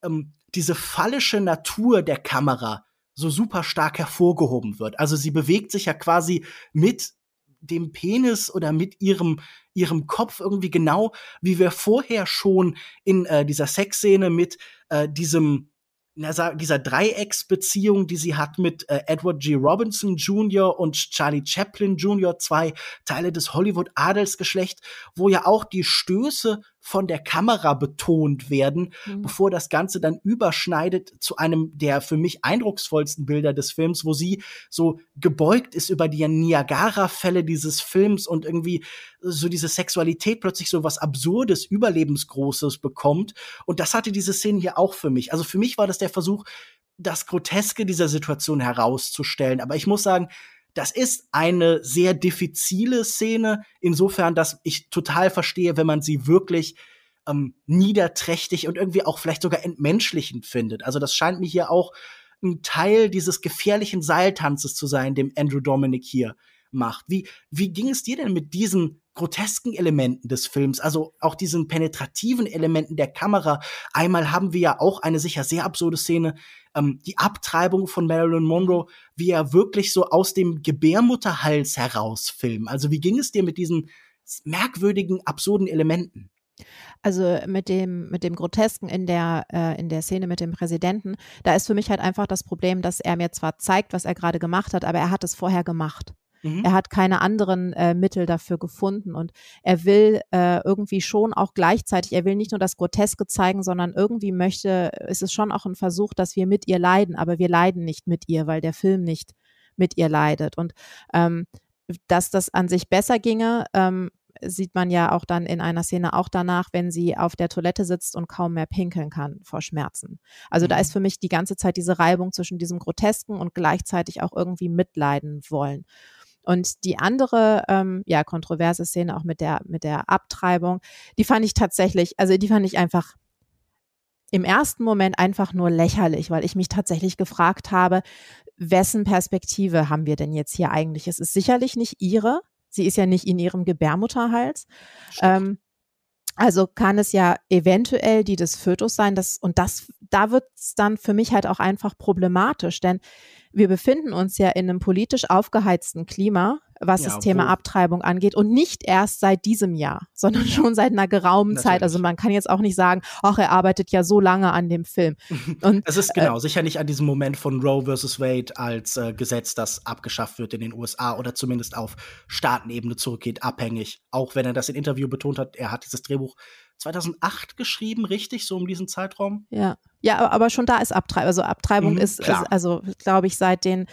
ähm, diese fallische Natur der Kamera so super stark hervorgehoben wird. Also sie bewegt sich ja quasi mit dem Penis oder mit ihrem ihrem Kopf irgendwie genau, wie wir vorher schon in äh, dieser Sexszene mit äh, diesem dieser Dreiecksbeziehung, die sie hat mit äh, Edward G. Robinson Jr. und Charlie Chaplin Jr., zwei Teile des Hollywood-Adelsgeschlecht, wo ja auch die Stöße von der Kamera betont werden, mhm. bevor das Ganze dann überschneidet zu einem der für mich eindrucksvollsten Bilder des Films, wo sie so gebeugt ist über die Niagara-Fälle dieses Films und irgendwie so diese Sexualität plötzlich so was Absurdes, Überlebensgroßes bekommt. Und das hatte diese Szene hier auch für mich. Also für mich war das der Versuch, das Groteske dieser Situation herauszustellen. Aber ich muss sagen, das ist eine sehr diffizile Szene, insofern, dass ich total verstehe, wenn man sie wirklich ähm, niederträchtig und irgendwie auch vielleicht sogar entmenschlichend findet. Also das scheint mir hier auch ein Teil dieses gefährlichen Seiltanzes zu sein, dem Andrew Dominic hier macht. Wie, wie ging es dir denn mit diesen grotesken Elementen des Films, also auch diesen penetrativen Elementen der Kamera? Einmal haben wir ja auch eine sicher sehr absurde Szene, ähm, die Abtreibung von Marilyn Monroe, wie er wirklich so aus dem Gebärmutterhals heraus filmt. Also wie ging es dir mit diesen merkwürdigen, absurden Elementen? Also mit dem, mit dem Grotesken in der, äh, in der Szene mit dem Präsidenten, da ist für mich halt einfach das Problem, dass er mir zwar zeigt, was er gerade gemacht hat, aber er hat es vorher gemacht. Mhm. Er hat keine anderen äh, Mittel dafür gefunden und er will äh, irgendwie schon auch gleichzeitig, er will nicht nur das Groteske zeigen, sondern irgendwie möchte, ist es schon auch ein Versuch, dass wir mit ihr leiden, aber wir leiden nicht mit ihr, weil der Film nicht mit ihr leidet. Und ähm, dass das an sich besser ginge, ähm, sieht man ja auch dann in einer Szene auch danach, wenn sie auf der Toilette sitzt und kaum mehr pinkeln kann vor Schmerzen. Also mhm. da ist für mich die ganze Zeit diese Reibung zwischen diesem Grotesken und gleichzeitig auch irgendwie mitleiden wollen. Und die andere, ähm, ja, kontroverse Szene auch mit der, mit der Abtreibung, die fand ich tatsächlich, also die fand ich einfach im ersten Moment einfach nur lächerlich, weil ich mich tatsächlich gefragt habe, wessen Perspektive haben wir denn jetzt hier eigentlich? Es ist sicherlich nicht ihre. Sie ist ja nicht in ihrem Gebärmutterhals. Ähm, also kann es ja eventuell die des Fötus sein, das, und das, da wird es dann für mich halt auch einfach problematisch, denn wir befinden uns ja in einem politisch aufgeheizten Klima, was ja, das Thema Abtreibung angeht und nicht erst seit diesem Jahr, sondern schon seit einer geraumen Natürlich. Zeit. Also man kann jetzt auch nicht sagen, ach, er arbeitet ja so lange an dem Film. Und, es ist genau, äh, sicher nicht an diesem Moment von Roe versus Wade als äh, Gesetz, das abgeschafft wird in den USA oder zumindest auf Staatenebene zurückgeht, abhängig. Auch wenn er das in Interview betont hat, er hat dieses Drehbuch 2008 geschrieben, richtig, so um diesen Zeitraum? Ja, ja, aber schon da ist Abtreibung. Also Abtreibung mhm, ist, ist, also glaube ich, seit den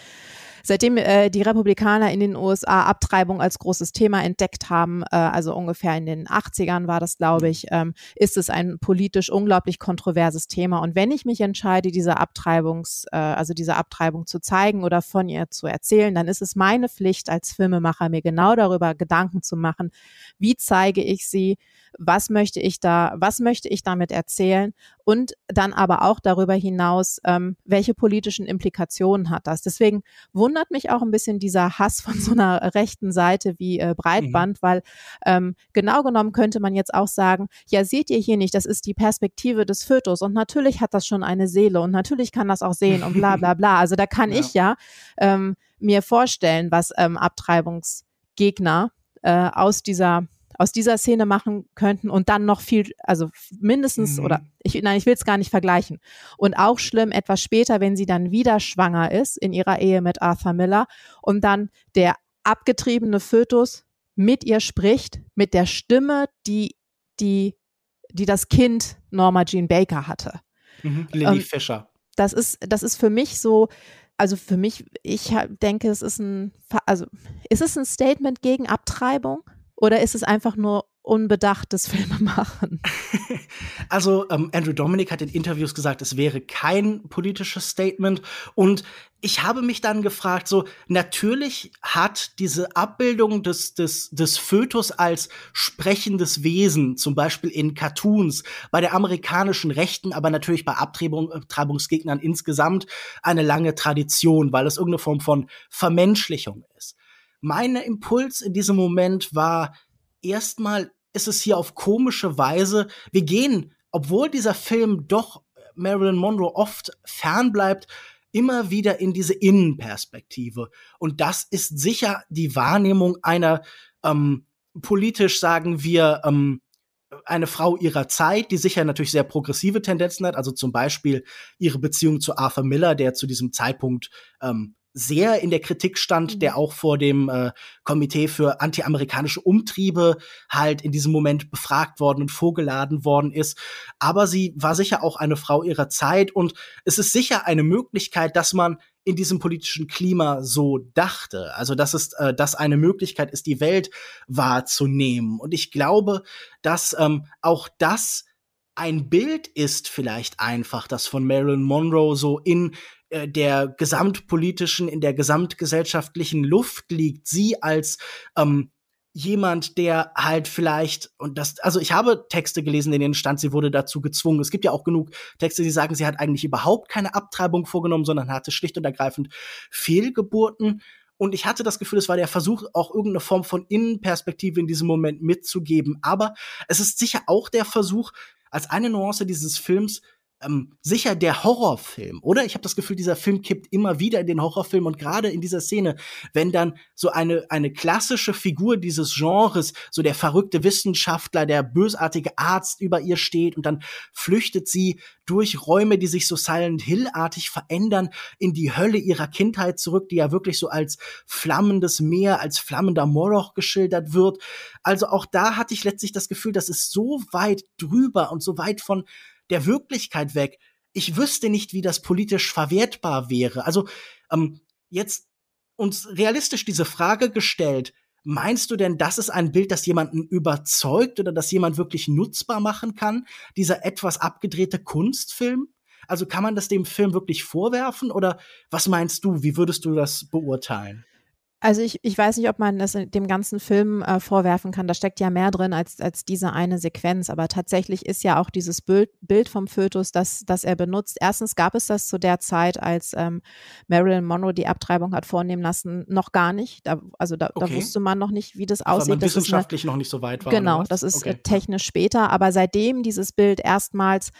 Seitdem äh, die Republikaner in den USA Abtreibung als großes Thema entdeckt haben, äh, also ungefähr in den 80ern war das, glaube ich, ähm, ist es ein politisch unglaublich kontroverses Thema. Und wenn ich mich entscheide, diese Abtreibungs, äh, also diese Abtreibung zu zeigen oder von ihr zu erzählen, dann ist es meine Pflicht als Filmemacher, mir genau darüber Gedanken zu machen, wie zeige ich sie, was möchte ich da, was möchte ich damit erzählen und dann aber auch darüber hinaus, ähm, welche politischen Implikationen hat das. Deswegen wundert mich auch ein bisschen dieser Hass von so einer rechten Seite wie äh, Breitband, mhm. weil ähm, genau genommen könnte man jetzt auch sagen, ja, seht ihr hier nicht, das ist die Perspektive des Fötus und natürlich hat das schon eine Seele und natürlich kann das auch sehen und bla bla bla. Also da kann ja. ich ja ähm, mir vorstellen, was ähm, Abtreibungsgegner äh, aus dieser aus dieser Szene machen könnten und dann noch viel, also mindestens mhm. oder ich, nein, ich will es gar nicht vergleichen. Und auch schlimm etwas später, wenn sie dann wieder schwanger ist in ihrer Ehe mit Arthur Miller und dann der abgetriebene Fötus mit ihr spricht, mit der Stimme, die, die, die das Kind Norma Jean Baker hatte. Mhm. Lily ähm, Fischer. Das ist, das ist für mich so, also für mich, ich denke, es ist ein, also ist es ein Statement gegen Abtreibung? Oder ist es einfach nur unbedachtes Filmemachen? Also ähm, Andrew Dominic hat in Interviews gesagt, es wäre kein politisches Statement. Und ich habe mich dann gefragt, so natürlich hat diese Abbildung des, des, des Fötus als sprechendes Wesen, zum Beispiel in Cartoons, bei der amerikanischen Rechten, aber natürlich bei Abtreibung, Abtreibungsgegnern insgesamt eine lange Tradition, weil es irgendeine Form von Vermenschlichung ist. Mein Impuls in diesem Moment war, erstmal ist es hier auf komische Weise, wir gehen, obwohl dieser Film doch Marilyn Monroe oft fernbleibt, immer wieder in diese Innenperspektive. Und das ist sicher die Wahrnehmung einer ähm, politisch, sagen wir, ähm, eine Frau ihrer Zeit, die sicher natürlich sehr progressive Tendenzen hat, also zum Beispiel ihre Beziehung zu Arthur Miller, der zu diesem Zeitpunkt ähm, sehr in der Kritik stand, mhm. der auch vor dem äh, Komitee für antiamerikanische Umtriebe halt in diesem Moment befragt worden und vorgeladen worden ist. Aber sie war sicher auch eine Frau ihrer Zeit und es ist sicher eine Möglichkeit, dass man in diesem politischen Klima so dachte. Also dass es, äh, dass eine Möglichkeit ist, die Welt wahrzunehmen. Und ich glaube, dass ähm, auch das ein Bild ist vielleicht einfach, das von Marilyn Monroe so in der gesamtpolitischen, in der gesamtgesellschaftlichen Luft liegt. Sie als ähm, jemand, der halt vielleicht, und das, also ich habe Texte gelesen, in denen stand, sie wurde dazu gezwungen. Es gibt ja auch genug Texte, die sagen, sie hat eigentlich überhaupt keine Abtreibung vorgenommen, sondern hatte schlicht und ergreifend Fehlgeburten. Und ich hatte das Gefühl, es war der Versuch, auch irgendeine Form von Innenperspektive in diesem Moment mitzugeben. Aber es ist sicher auch der Versuch, als eine Nuance dieses Films ähm, sicher der Horrorfilm, oder? Ich habe das Gefühl, dieser Film kippt immer wieder in den Horrorfilm und gerade in dieser Szene, wenn dann so eine eine klassische Figur dieses Genres, so der verrückte Wissenschaftler, der bösartige Arzt über ihr steht und dann flüchtet sie durch Räume, die sich so Silent Hill-artig verändern, in die Hölle ihrer Kindheit zurück, die ja wirklich so als flammendes Meer, als flammender Moloch geschildert wird. Also auch da hatte ich letztlich das Gefühl, das ist so weit drüber und so weit von der Wirklichkeit weg. Ich wüsste nicht, wie das politisch verwertbar wäre. Also ähm, jetzt uns realistisch diese Frage gestellt, meinst du denn, das ist ein Bild, das jemanden überzeugt oder das jemand wirklich nutzbar machen kann? Dieser etwas abgedrehte Kunstfilm? Also kann man das dem Film wirklich vorwerfen oder was meinst du? Wie würdest du das beurteilen? Also ich, ich weiß nicht, ob man das dem ganzen Film äh, vorwerfen kann. Da steckt ja mehr drin als, als diese eine Sequenz. Aber tatsächlich ist ja auch dieses Bild, Bild vom Fötus, das, das er benutzt. Erstens gab es das zu der Zeit, als ähm, Marilyn Monroe die Abtreibung hat vornehmen lassen, noch gar nicht. Da, also da, okay. da wusste man noch nicht, wie das aussieht. Weil man das wissenschaftlich eine, noch nicht so weit war. Genau, das ist okay. technisch später. Aber seitdem dieses Bild erstmals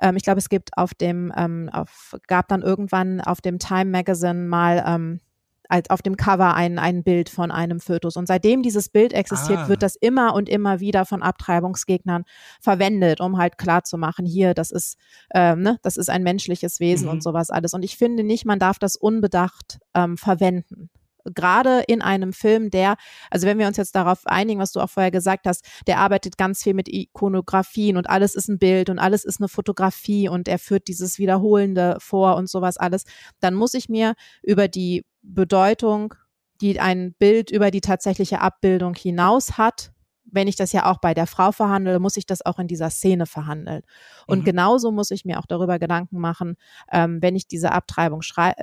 ähm, ich glaube, es gibt auf dem, ähm, auf, gab dann irgendwann auf dem Time Magazine mal ähm, als auf dem Cover ein, ein Bild von einem Fötus. Und seitdem dieses Bild existiert, ah. wird das immer und immer wieder von Abtreibungsgegnern verwendet, um halt klarzumachen, hier, das ist, ähm, ne, das ist ein menschliches Wesen mhm. und sowas alles. Und ich finde nicht, man darf das unbedacht ähm, verwenden gerade in einem Film, der, also wenn wir uns jetzt darauf einigen, was du auch vorher gesagt hast, der arbeitet ganz viel mit Ikonografien und alles ist ein Bild und alles ist eine Fotografie und er führt dieses Wiederholende vor und sowas alles, dann muss ich mir über die Bedeutung, die ein Bild über die tatsächliche Abbildung hinaus hat, wenn ich das ja auch bei der Frau verhandle, muss ich das auch in dieser Szene verhandeln. Und mhm. genauso muss ich mir auch darüber Gedanken machen, ähm, wenn ich diese Abtreibung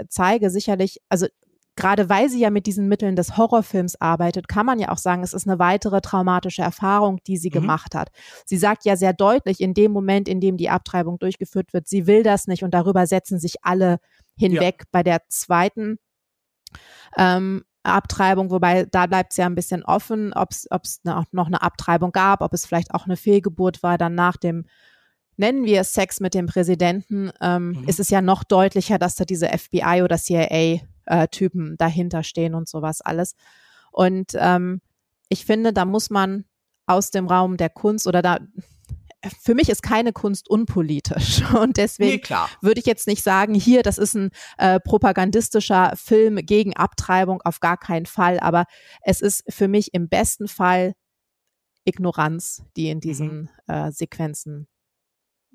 zeige. Sicherlich, also gerade weil sie ja mit diesen Mitteln des Horrorfilms arbeitet, kann man ja auch sagen, es ist eine weitere traumatische Erfahrung, die sie mhm. gemacht hat. Sie sagt ja sehr deutlich, in dem Moment, in dem die Abtreibung durchgeführt wird, sie will das nicht und darüber setzen sich alle hinweg. Ja. Bei der zweiten ähm, Abtreibung, wobei da bleibt es ja ein bisschen offen, ob es noch eine Abtreibung gab, ob es vielleicht auch eine Fehlgeburt war, dann nach dem nennen wir es Sex mit dem Präsidenten, ähm, mhm. ist es ja noch deutlicher, dass da diese FBI oder CIA-Typen äh, dahinter stehen und sowas alles. Und ähm, ich finde, da muss man aus dem Raum der Kunst oder da für mich ist keine Kunst unpolitisch. Und deswegen nee, würde ich jetzt nicht sagen, hier, das ist ein äh, propagandistischer Film gegen Abtreibung, auf gar keinen Fall. Aber es ist für mich im besten Fall Ignoranz, die in diesen mhm. äh, Sequenzen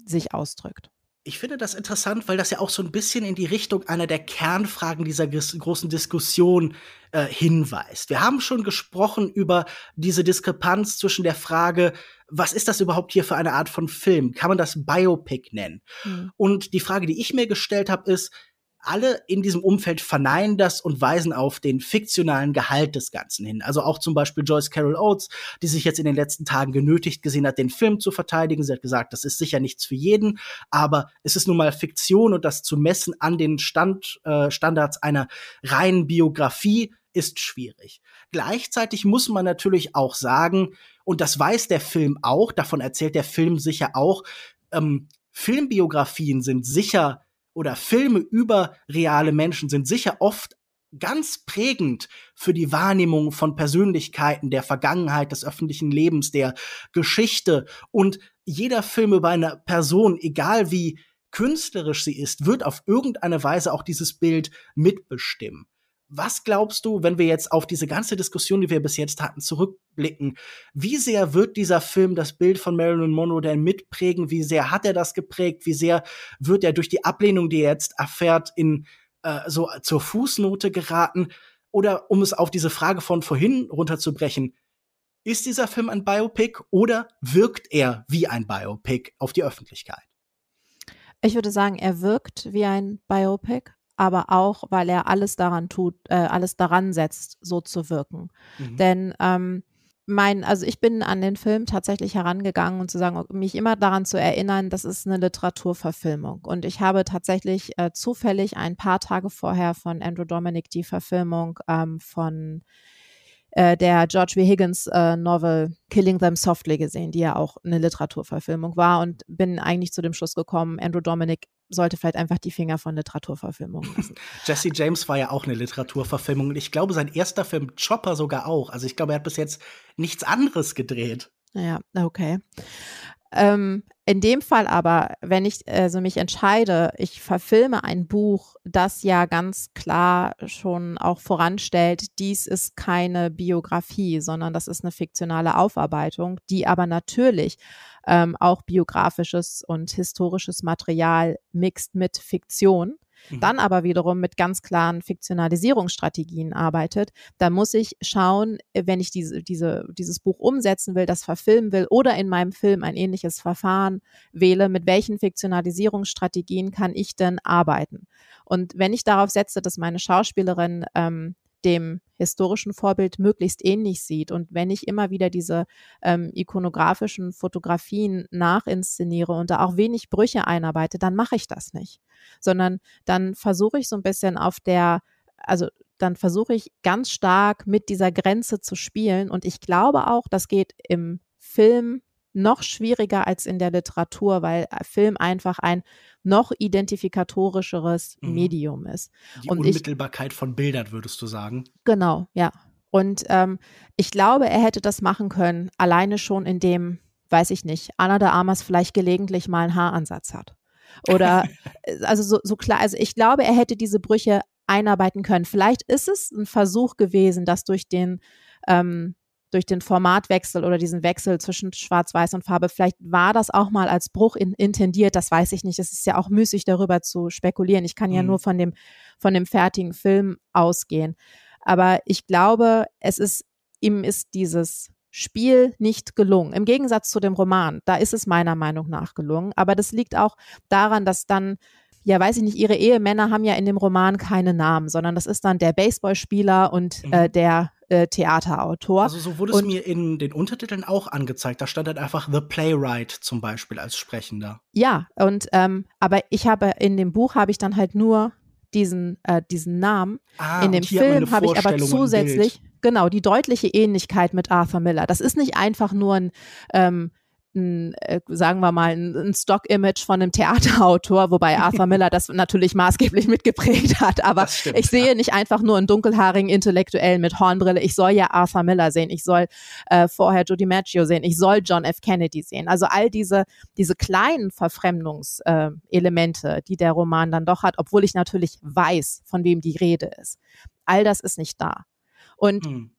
sich ausdrückt. Ich finde das interessant, weil das ja auch so ein bisschen in die Richtung einer der Kernfragen dieser großen Diskussion äh, hinweist. Wir haben schon gesprochen über diese Diskrepanz zwischen der Frage, was ist das überhaupt hier für eine Art von Film? Kann man das Biopic nennen? Mhm. Und die Frage, die ich mir gestellt habe, ist, alle in diesem Umfeld verneinen das und weisen auf den fiktionalen Gehalt des Ganzen hin. Also auch zum Beispiel Joyce Carol Oates, die sich jetzt in den letzten Tagen genötigt gesehen hat, den Film zu verteidigen. Sie hat gesagt, das ist sicher nichts für jeden, aber es ist nun mal Fiktion und das zu messen an den Stand, äh, Standards einer reinen Biografie ist schwierig. Gleichzeitig muss man natürlich auch sagen, und das weiß der Film auch, davon erzählt der Film sicher auch, ähm, Filmbiografien sind sicher oder Filme über reale Menschen sind sicher oft ganz prägend für die Wahrnehmung von Persönlichkeiten, der Vergangenheit, des öffentlichen Lebens, der Geschichte. Und jeder Film über eine Person, egal wie künstlerisch sie ist, wird auf irgendeine Weise auch dieses Bild mitbestimmen. Was glaubst du, wenn wir jetzt auf diese ganze Diskussion, die wir bis jetzt hatten, zurückblicken? Wie sehr wird dieser Film das Bild von Marilyn Monroe denn mitprägen? Wie sehr hat er das geprägt? Wie sehr wird er durch die Ablehnung, die er jetzt erfährt, in äh, so zur Fußnote geraten? Oder um es auf diese Frage von vorhin runterzubrechen, ist dieser Film ein Biopic oder wirkt er wie ein Biopic auf die Öffentlichkeit? Ich würde sagen, er wirkt wie ein Biopic, aber auch, weil er alles daran tut, äh, alles daran setzt, so zu wirken. Mhm. Denn ähm, mein, also ich bin an den Film tatsächlich herangegangen und zu sagen, mich immer daran zu erinnern, das ist eine Literaturverfilmung. Und ich habe tatsächlich äh, zufällig ein paar Tage vorher von Andrew Dominic die Verfilmung ähm, von äh, der George W. Higgins äh, Novel Killing Them Softly gesehen, die ja auch eine Literaturverfilmung war und bin eigentlich zu dem Schluss gekommen, Andrew Dominic sollte vielleicht einfach die Finger von Literaturverfilmungen lassen. Jesse James war ja auch eine Literaturverfilmung und ich glaube, sein erster Film Chopper sogar auch. Also ich glaube, er hat bis jetzt nichts anderes gedreht. Ja, okay. Ähm, in dem Fall aber, wenn ich also mich entscheide, ich verfilme ein Buch, das ja ganz klar schon auch voranstellt, dies ist keine Biografie, sondern das ist eine fiktionale Aufarbeitung, die aber natürlich ähm, auch biografisches und historisches Material mixt mit Fiktion Mhm. dann aber wiederum mit ganz klaren Fiktionalisierungsstrategien arbeitet, dann muss ich schauen, wenn ich diese, diese, dieses Buch umsetzen will, das verfilmen will oder in meinem Film ein ähnliches Verfahren wähle, mit welchen Fiktionalisierungsstrategien kann ich denn arbeiten? Und wenn ich darauf setze, dass meine Schauspielerin ähm, dem historischen Vorbild möglichst ähnlich sieht. Und wenn ich immer wieder diese ähm, ikonografischen Fotografien nachinszeniere und da auch wenig Brüche einarbeite, dann mache ich das nicht. Sondern dann versuche ich so ein bisschen auf der, also dann versuche ich ganz stark mit dieser Grenze zu spielen. Und ich glaube auch, das geht im Film noch schwieriger als in der Literatur, weil Film einfach ein noch identifikatorischeres mhm. Medium ist. Die und Unmittelbarkeit ich, von Bildern, würdest du sagen? Genau, ja. Und ähm, ich glaube, er hätte das machen können, alleine schon in dem, weiß ich nicht, Anna de Armas vielleicht gelegentlich mal einen Haaransatz hat. Oder, äh, also so, so klar, also ich glaube, er hätte diese Brüche einarbeiten können. Vielleicht ist es ein Versuch gewesen, dass durch den ähm, durch den Formatwechsel oder diesen Wechsel zwischen Schwarz-Weiß und Farbe. Vielleicht war das auch mal als Bruch in, intendiert, das weiß ich nicht. Es ist ja auch müßig, darüber zu spekulieren. Ich kann ja mhm. nur von dem, von dem fertigen Film ausgehen. Aber ich glaube, es ist, ihm ist dieses Spiel nicht gelungen. Im Gegensatz zu dem Roman, da ist es meiner Meinung nach gelungen. Aber das liegt auch daran, dass dann ja, weiß ich nicht, ihre Ehemänner haben ja in dem Roman keine Namen, sondern das ist dann der Baseballspieler und mhm. äh, der äh, Theaterautor. Also so wurde es mir in den Untertiteln auch angezeigt. Da stand dann einfach The Playwright zum Beispiel als Sprechender. Ja, und ähm, aber ich habe in dem Buch habe ich dann halt nur diesen, äh, diesen Namen. Ah, in dem Film habe ich aber zusätzlich, genau, die deutliche Ähnlichkeit mit Arthur Miller. Das ist nicht einfach nur ein ähm, ein, äh, sagen wir mal, ein, ein Stock-Image von einem Theaterautor, wobei Arthur Miller das natürlich maßgeblich mitgeprägt hat. Aber stimmt, ich sehe ja. nicht einfach nur einen dunkelhaarigen Intellektuellen mit Hornbrille. Ich soll ja Arthur Miller sehen. Ich soll äh, vorher Judy Maggio sehen. Ich soll John F. Kennedy sehen. Also all diese, diese kleinen Verfremdungselemente, äh, die der Roman dann doch hat, obwohl ich natürlich weiß, von wem die Rede ist. All das ist nicht da. Und hm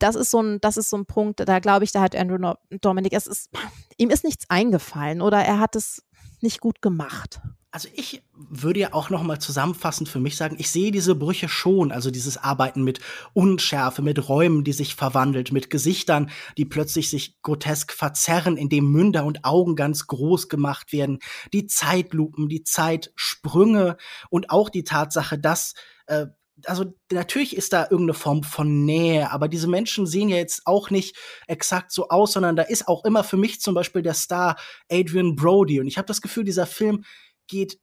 das ist so ein, das ist so ein Punkt, da glaube ich, da hat Andrew Dominic, es ist, ihm ist nichts eingefallen oder er hat es nicht gut gemacht. Also ich würde ja auch noch mal zusammenfassend für mich sagen, ich sehe diese Brüche schon, also dieses Arbeiten mit Unschärfe, mit Räumen, die sich verwandelt, mit Gesichtern, die plötzlich sich grotesk verzerren, indem Münder und Augen ganz groß gemacht werden, die Zeitlupen, die Zeitsprünge und auch die Tatsache, dass äh, also natürlich ist da irgendeine Form von Nähe, aber diese Menschen sehen ja jetzt auch nicht exakt so aus, sondern da ist auch immer für mich zum Beispiel der Star Adrian Brody. Und ich habe das Gefühl, dieser Film geht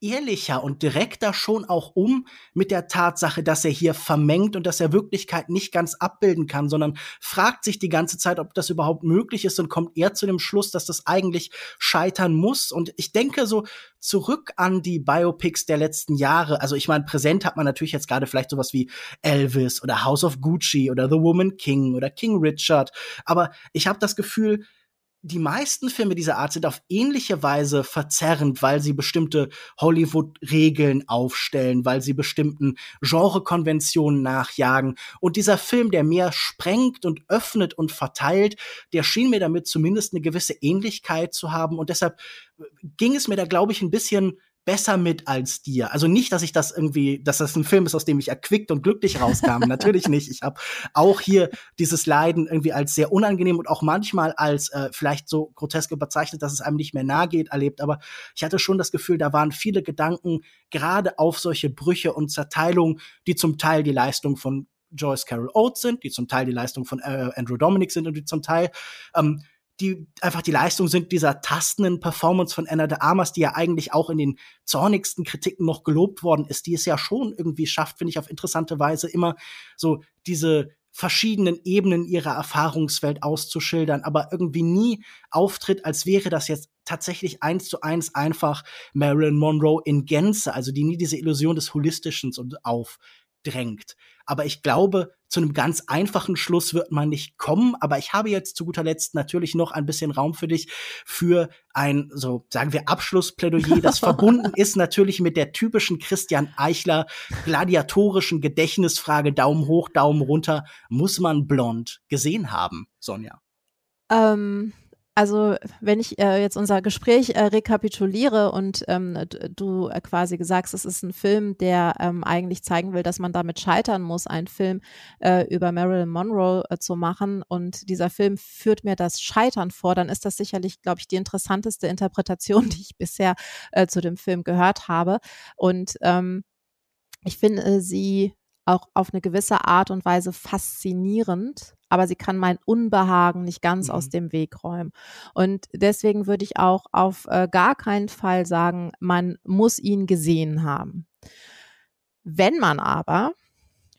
ehrlicher und direkter schon auch um mit der Tatsache, dass er hier vermengt und dass er Wirklichkeit nicht ganz abbilden kann, sondern fragt sich die ganze Zeit, ob das überhaupt möglich ist und kommt eher zu dem Schluss, dass das eigentlich scheitern muss. Und ich denke so zurück an die Biopics der letzten Jahre. Also ich meine, präsent hat man natürlich jetzt gerade vielleicht sowas wie Elvis oder House of Gucci oder The Woman King oder King Richard. Aber ich habe das Gefühl, die meisten Filme dieser Art sind auf ähnliche Weise verzerrend, weil sie bestimmte Hollywood-Regeln aufstellen, weil sie bestimmten Genrekonventionen nachjagen. Und dieser Film, der mehr sprengt und öffnet und verteilt, der schien mir damit zumindest eine gewisse Ähnlichkeit zu haben. Und deshalb ging es mir da, glaube ich, ein bisschen besser mit als dir. Also nicht, dass ich das irgendwie, dass das ein Film ist, aus dem ich erquickt und glücklich rauskam. Natürlich nicht. Ich habe auch hier dieses Leiden irgendwie als sehr unangenehm und auch manchmal als äh, vielleicht so grotesk überzeichnet, dass es einem nicht mehr nahe geht, erlebt. Aber ich hatte schon das Gefühl, da waren viele Gedanken gerade auf solche Brüche und Zerteilungen, die zum Teil die Leistung von Joyce Carol Oates sind, die zum Teil die Leistung von äh, Andrew Dominic sind und die zum Teil ähm, die einfach die Leistung sind dieser tastenden Performance von Anna de Armas, die ja eigentlich auch in den zornigsten Kritiken noch gelobt worden ist, die es ja schon irgendwie schafft, finde ich, auf interessante Weise immer so diese verschiedenen Ebenen ihrer Erfahrungswelt auszuschildern, aber irgendwie nie auftritt, als wäre das jetzt tatsächlich eins zu eins einfach Marilyn Monroe in Gänze, also die nie diese Illusion des Holistischen aufdrängt. Aber ich glaube, zu einem ganz einfachen Schluss wird man nicht kommen. Aber ich habe jetzt zu guter Letzt natürlich noch ein bisschen Raum für dich für ein, so sagen wir, Abschlussplädoyer, das verbunden ist natürlich mit der typischen Christian Eichler gladiatorischen Gedächtnisfrage Daumen hoch, Daumen runter. Muss man blond gesehen haben, Sonja? Ähm, also wenn ich äh, jetzt unser Gespräch äh, rekapituliere und ähm, du äh, quasi sagst, es ist ein Film, der ähm, eigentlich zeigen will, dass man damit scheitern muss, einen Film äh, über Marilyn Monroe äh, zu machen und dieser Film führt mir das Scheitern vor, dann ist das sicherlich, glaube ich, die interessanteste Interpretation, die ich bisher äh, zu dem Film gehört habe. Und ähm, ich finde sie auch auf eine gewisse Art und Weise faszinierend, aber sie kann mein Unbehagen nicht ganz mhm. aus dem Weg räumen. Und deswegen würde ich auch auf äh, gar keinen Fall sagen, man muss ihn gesehen haben. Wenn man aber,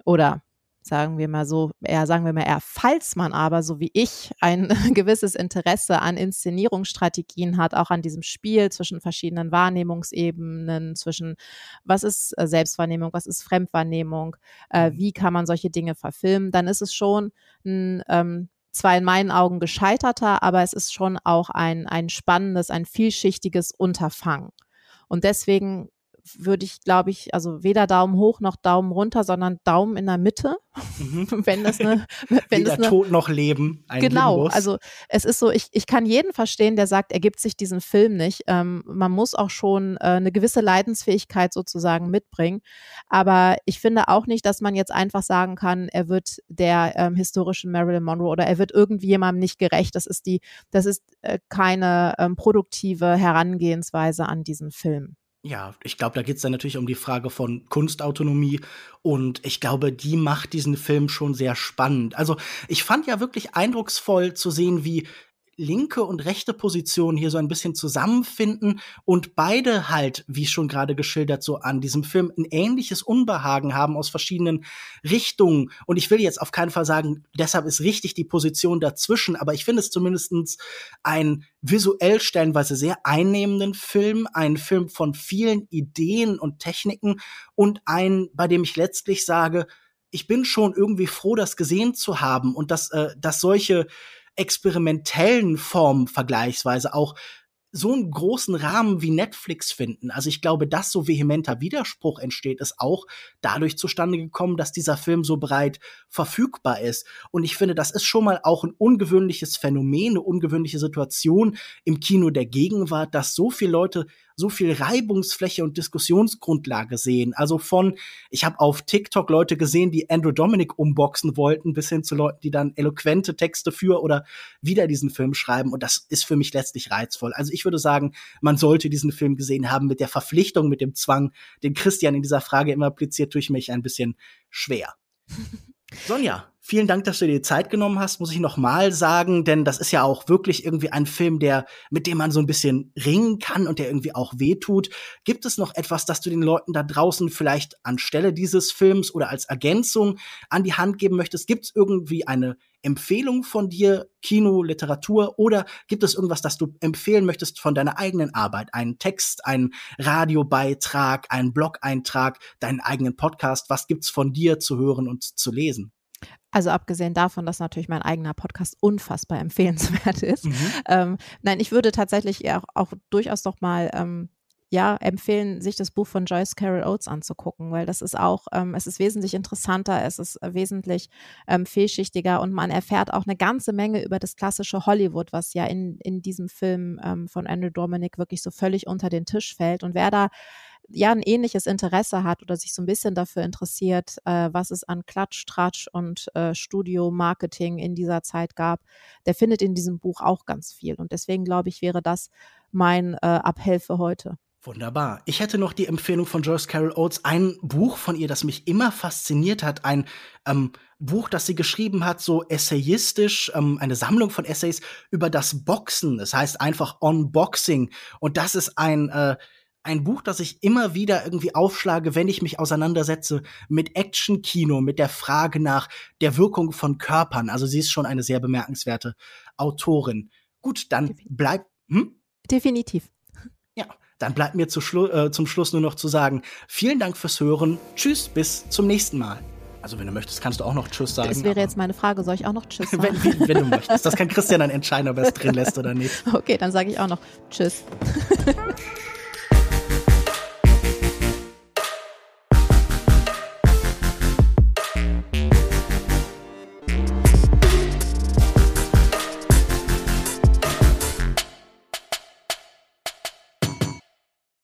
oder sagen wir mal so, eher sagen wir mal eher, falls man aber, so wie ich, ein gewisses Interesse an Inszenierungsstrategien hat, auch an diesem Spiel zwischen verschiedenen Wahrnehmungsebenen, zwischen was ist äh, Selbstwahrnehmung, was ist Fremdwahrnehmung, äh, mhm. wie kann man solche Dinge verfilmen, dann ist es schon ein ähm, zwar in meinen Augen gescheiterter, aber es ist schon auch ein, ein spannendes, ein vielschichtiges Unterfangen. Und deswegen würde ich, glaube ich, also weder Daumen hoch noch Daumen runter, sondern Daumen in der Mitte. Mhm. wenn das eine, wenn Weder das eine, Tod noch Leben. genau, Limbus. also es ist so, ich, ich kann jeden verstehen, der sagt, er gibt sich diesen Film nicht. Ähm, man muss auch schon äh, eine gewisse Leidensfähigkeit sozusagen mitbringen. Aber ich finde auch nicht, dass man jetzt einfach sagen kann, er wird der ähm, historischen Marilyn Monroe oder er wird irgendwie jemandem nicht gerecht. Das ist die, das ist äh, keine ähm, produktive Herangehensweise an diesen Film. Ja, ich glaube, da geht es dann natürlich um die Frage von Kunstautonomie und ich glaube, die macht diesen Film schon sehr spannend. Also ich fand ja wirklich eindrucksvoll zu sehen, wie linke und rechte Position hier so ein bisschen zusammenfinden und beide halt, wie schon gerade geschildert, so an diesem Film ein ähnliches Unbehagen haben aus verschiedenen Richtungen. Und ich will jetzt auf keinen Fall sagen, deshalb ist richtig die Position dazwischen, aber ich finde es zumindestens ein visuell stellenweise sehr einnehmenden Film, ein Film von vielen Ideen und Techniken und ein, bei dem ich letztlich sage, ich bin schon irgendwie froh, das gesehen zu haben und dass, äh, dass solche experimentellen Formen vergleichsweise auch so einen großen Rahmen wie Netflix finden. Also ich glaube, dass so vehementer Widerspruch entsteht, ist auch dadurch zustande gekommen, dass dieser Film so breit verfügbar ist. Und ich finde, das ist schon mal auch ein ungewöhnliches Phänomen, eine ungewöhnliche Situation im Kino der Gegenwart, dass so viele Leute so viel Reibungsfläche und Diskussionsgrundlage sehen. Also von, ich habe auf TikTok Leute gesehen, die Andrew Dominic umboxen wollten, bis hin zu Leuten, die dann eloquente Texte für oder wieder diesen Film schreiben. Und das ist für mich letztlich reizvoll. Also ich würde sagen, man sollte diesen Film gesehen haben mit der Verpflichtung, mit dem Zwang, den Christian in dieser Frage immer appliziert, durch mich ein bisschen schwer. Sonja, Vielen Dank, dass du dir die Zeit genommen hast, muss ich noch mal sagen, denn das ist ja auch wirklich irgendwie ein Film, der mit dem man so ein bisschen ringen kann und der irgendwie auch wehtut. Gibt es noch etwas, das du den Leuten da draußen vielleicht anstelle dieses Films oder als Ergänzung an die Hand geben möchtest? Gibt es irgendwie eine Empfehlung von dir, Kino, Literatur oder gibt es irgendwas, das du empfehlen möchtest von deiner eigenen Arbeit? Einen Text, einen Radiobeitrag, einen Blog-Eintrag, deinen eigenen Podcast? Was gibt's von dir zu hören und zu lesen? Also abgesehen davon, dass natürlich mein eigener Podcast unfassbar empfehlenswert ist. Mhm. Ähm, nein, ich würde tatsächlich auch, auch durchaus noch mal ähm, ja, empfehlen, sich das Buch von Joyce Carol Oates anzugucken, weil das ist auch, ähm, es ist wesentlich interessanter, es ist wesentlich ähm, vielschichtiger und man erfährt auch eine ganze Menge über das klassische Hollywood, was ja in, in diesem Film ähm, von Andrew Dominic wirklich so völlig unter den Tisch fällt. Und wer da ja ein ähnliches Interesse hat oder sich so ein bisschen dafür interessiert, äh, was es an Klatsch, Tratsch und äh, Studio-Marketing in dieser Zeit gab, der findet in diesem Buch auch ganz viel. Und deswegen glaube ich, wäre das mein äh, Appell für heute. Wunderbar. Ich hätte noch die Empfehlung von Joyce Carol Oates, ein Buch von ihr, das mich immer fasziniert hat, ein ähm, Buch, das sie geschrieben hat, so essayistisch, ähm, eine Sammlung von Essays über das Boxen. Das heißt einfach Unboxing. Und das ist ein äh, ein Buch, das ich immer wieder irgendwie aufschlage, wenn ich mich auseinandersetze mit Action-Kino, mit der Frage nach der Wirkung von Körpern. Also sie ist schon eine sehr bemerkenswerte Autorin. Gut, dann bleibt. Hm? Definitiv. Ja, dann bleibt mir zu Schlu äh, zum Schluss nur noch zu sagen, vielen Dank fürs Hören. Tschüss, bis zum nächsten Mal. Also wenn du möchtest, kannst du auch noch Tschüss sagen. Das wäre jetzt meine Frage, soll ich auch noch Tschüss sagen? wenn, wenn, du möchtest. Das kann Christian dann entscheiden, ob er es drin lässt oder nicht. Okay, dann sage ich auch noch Tschüss.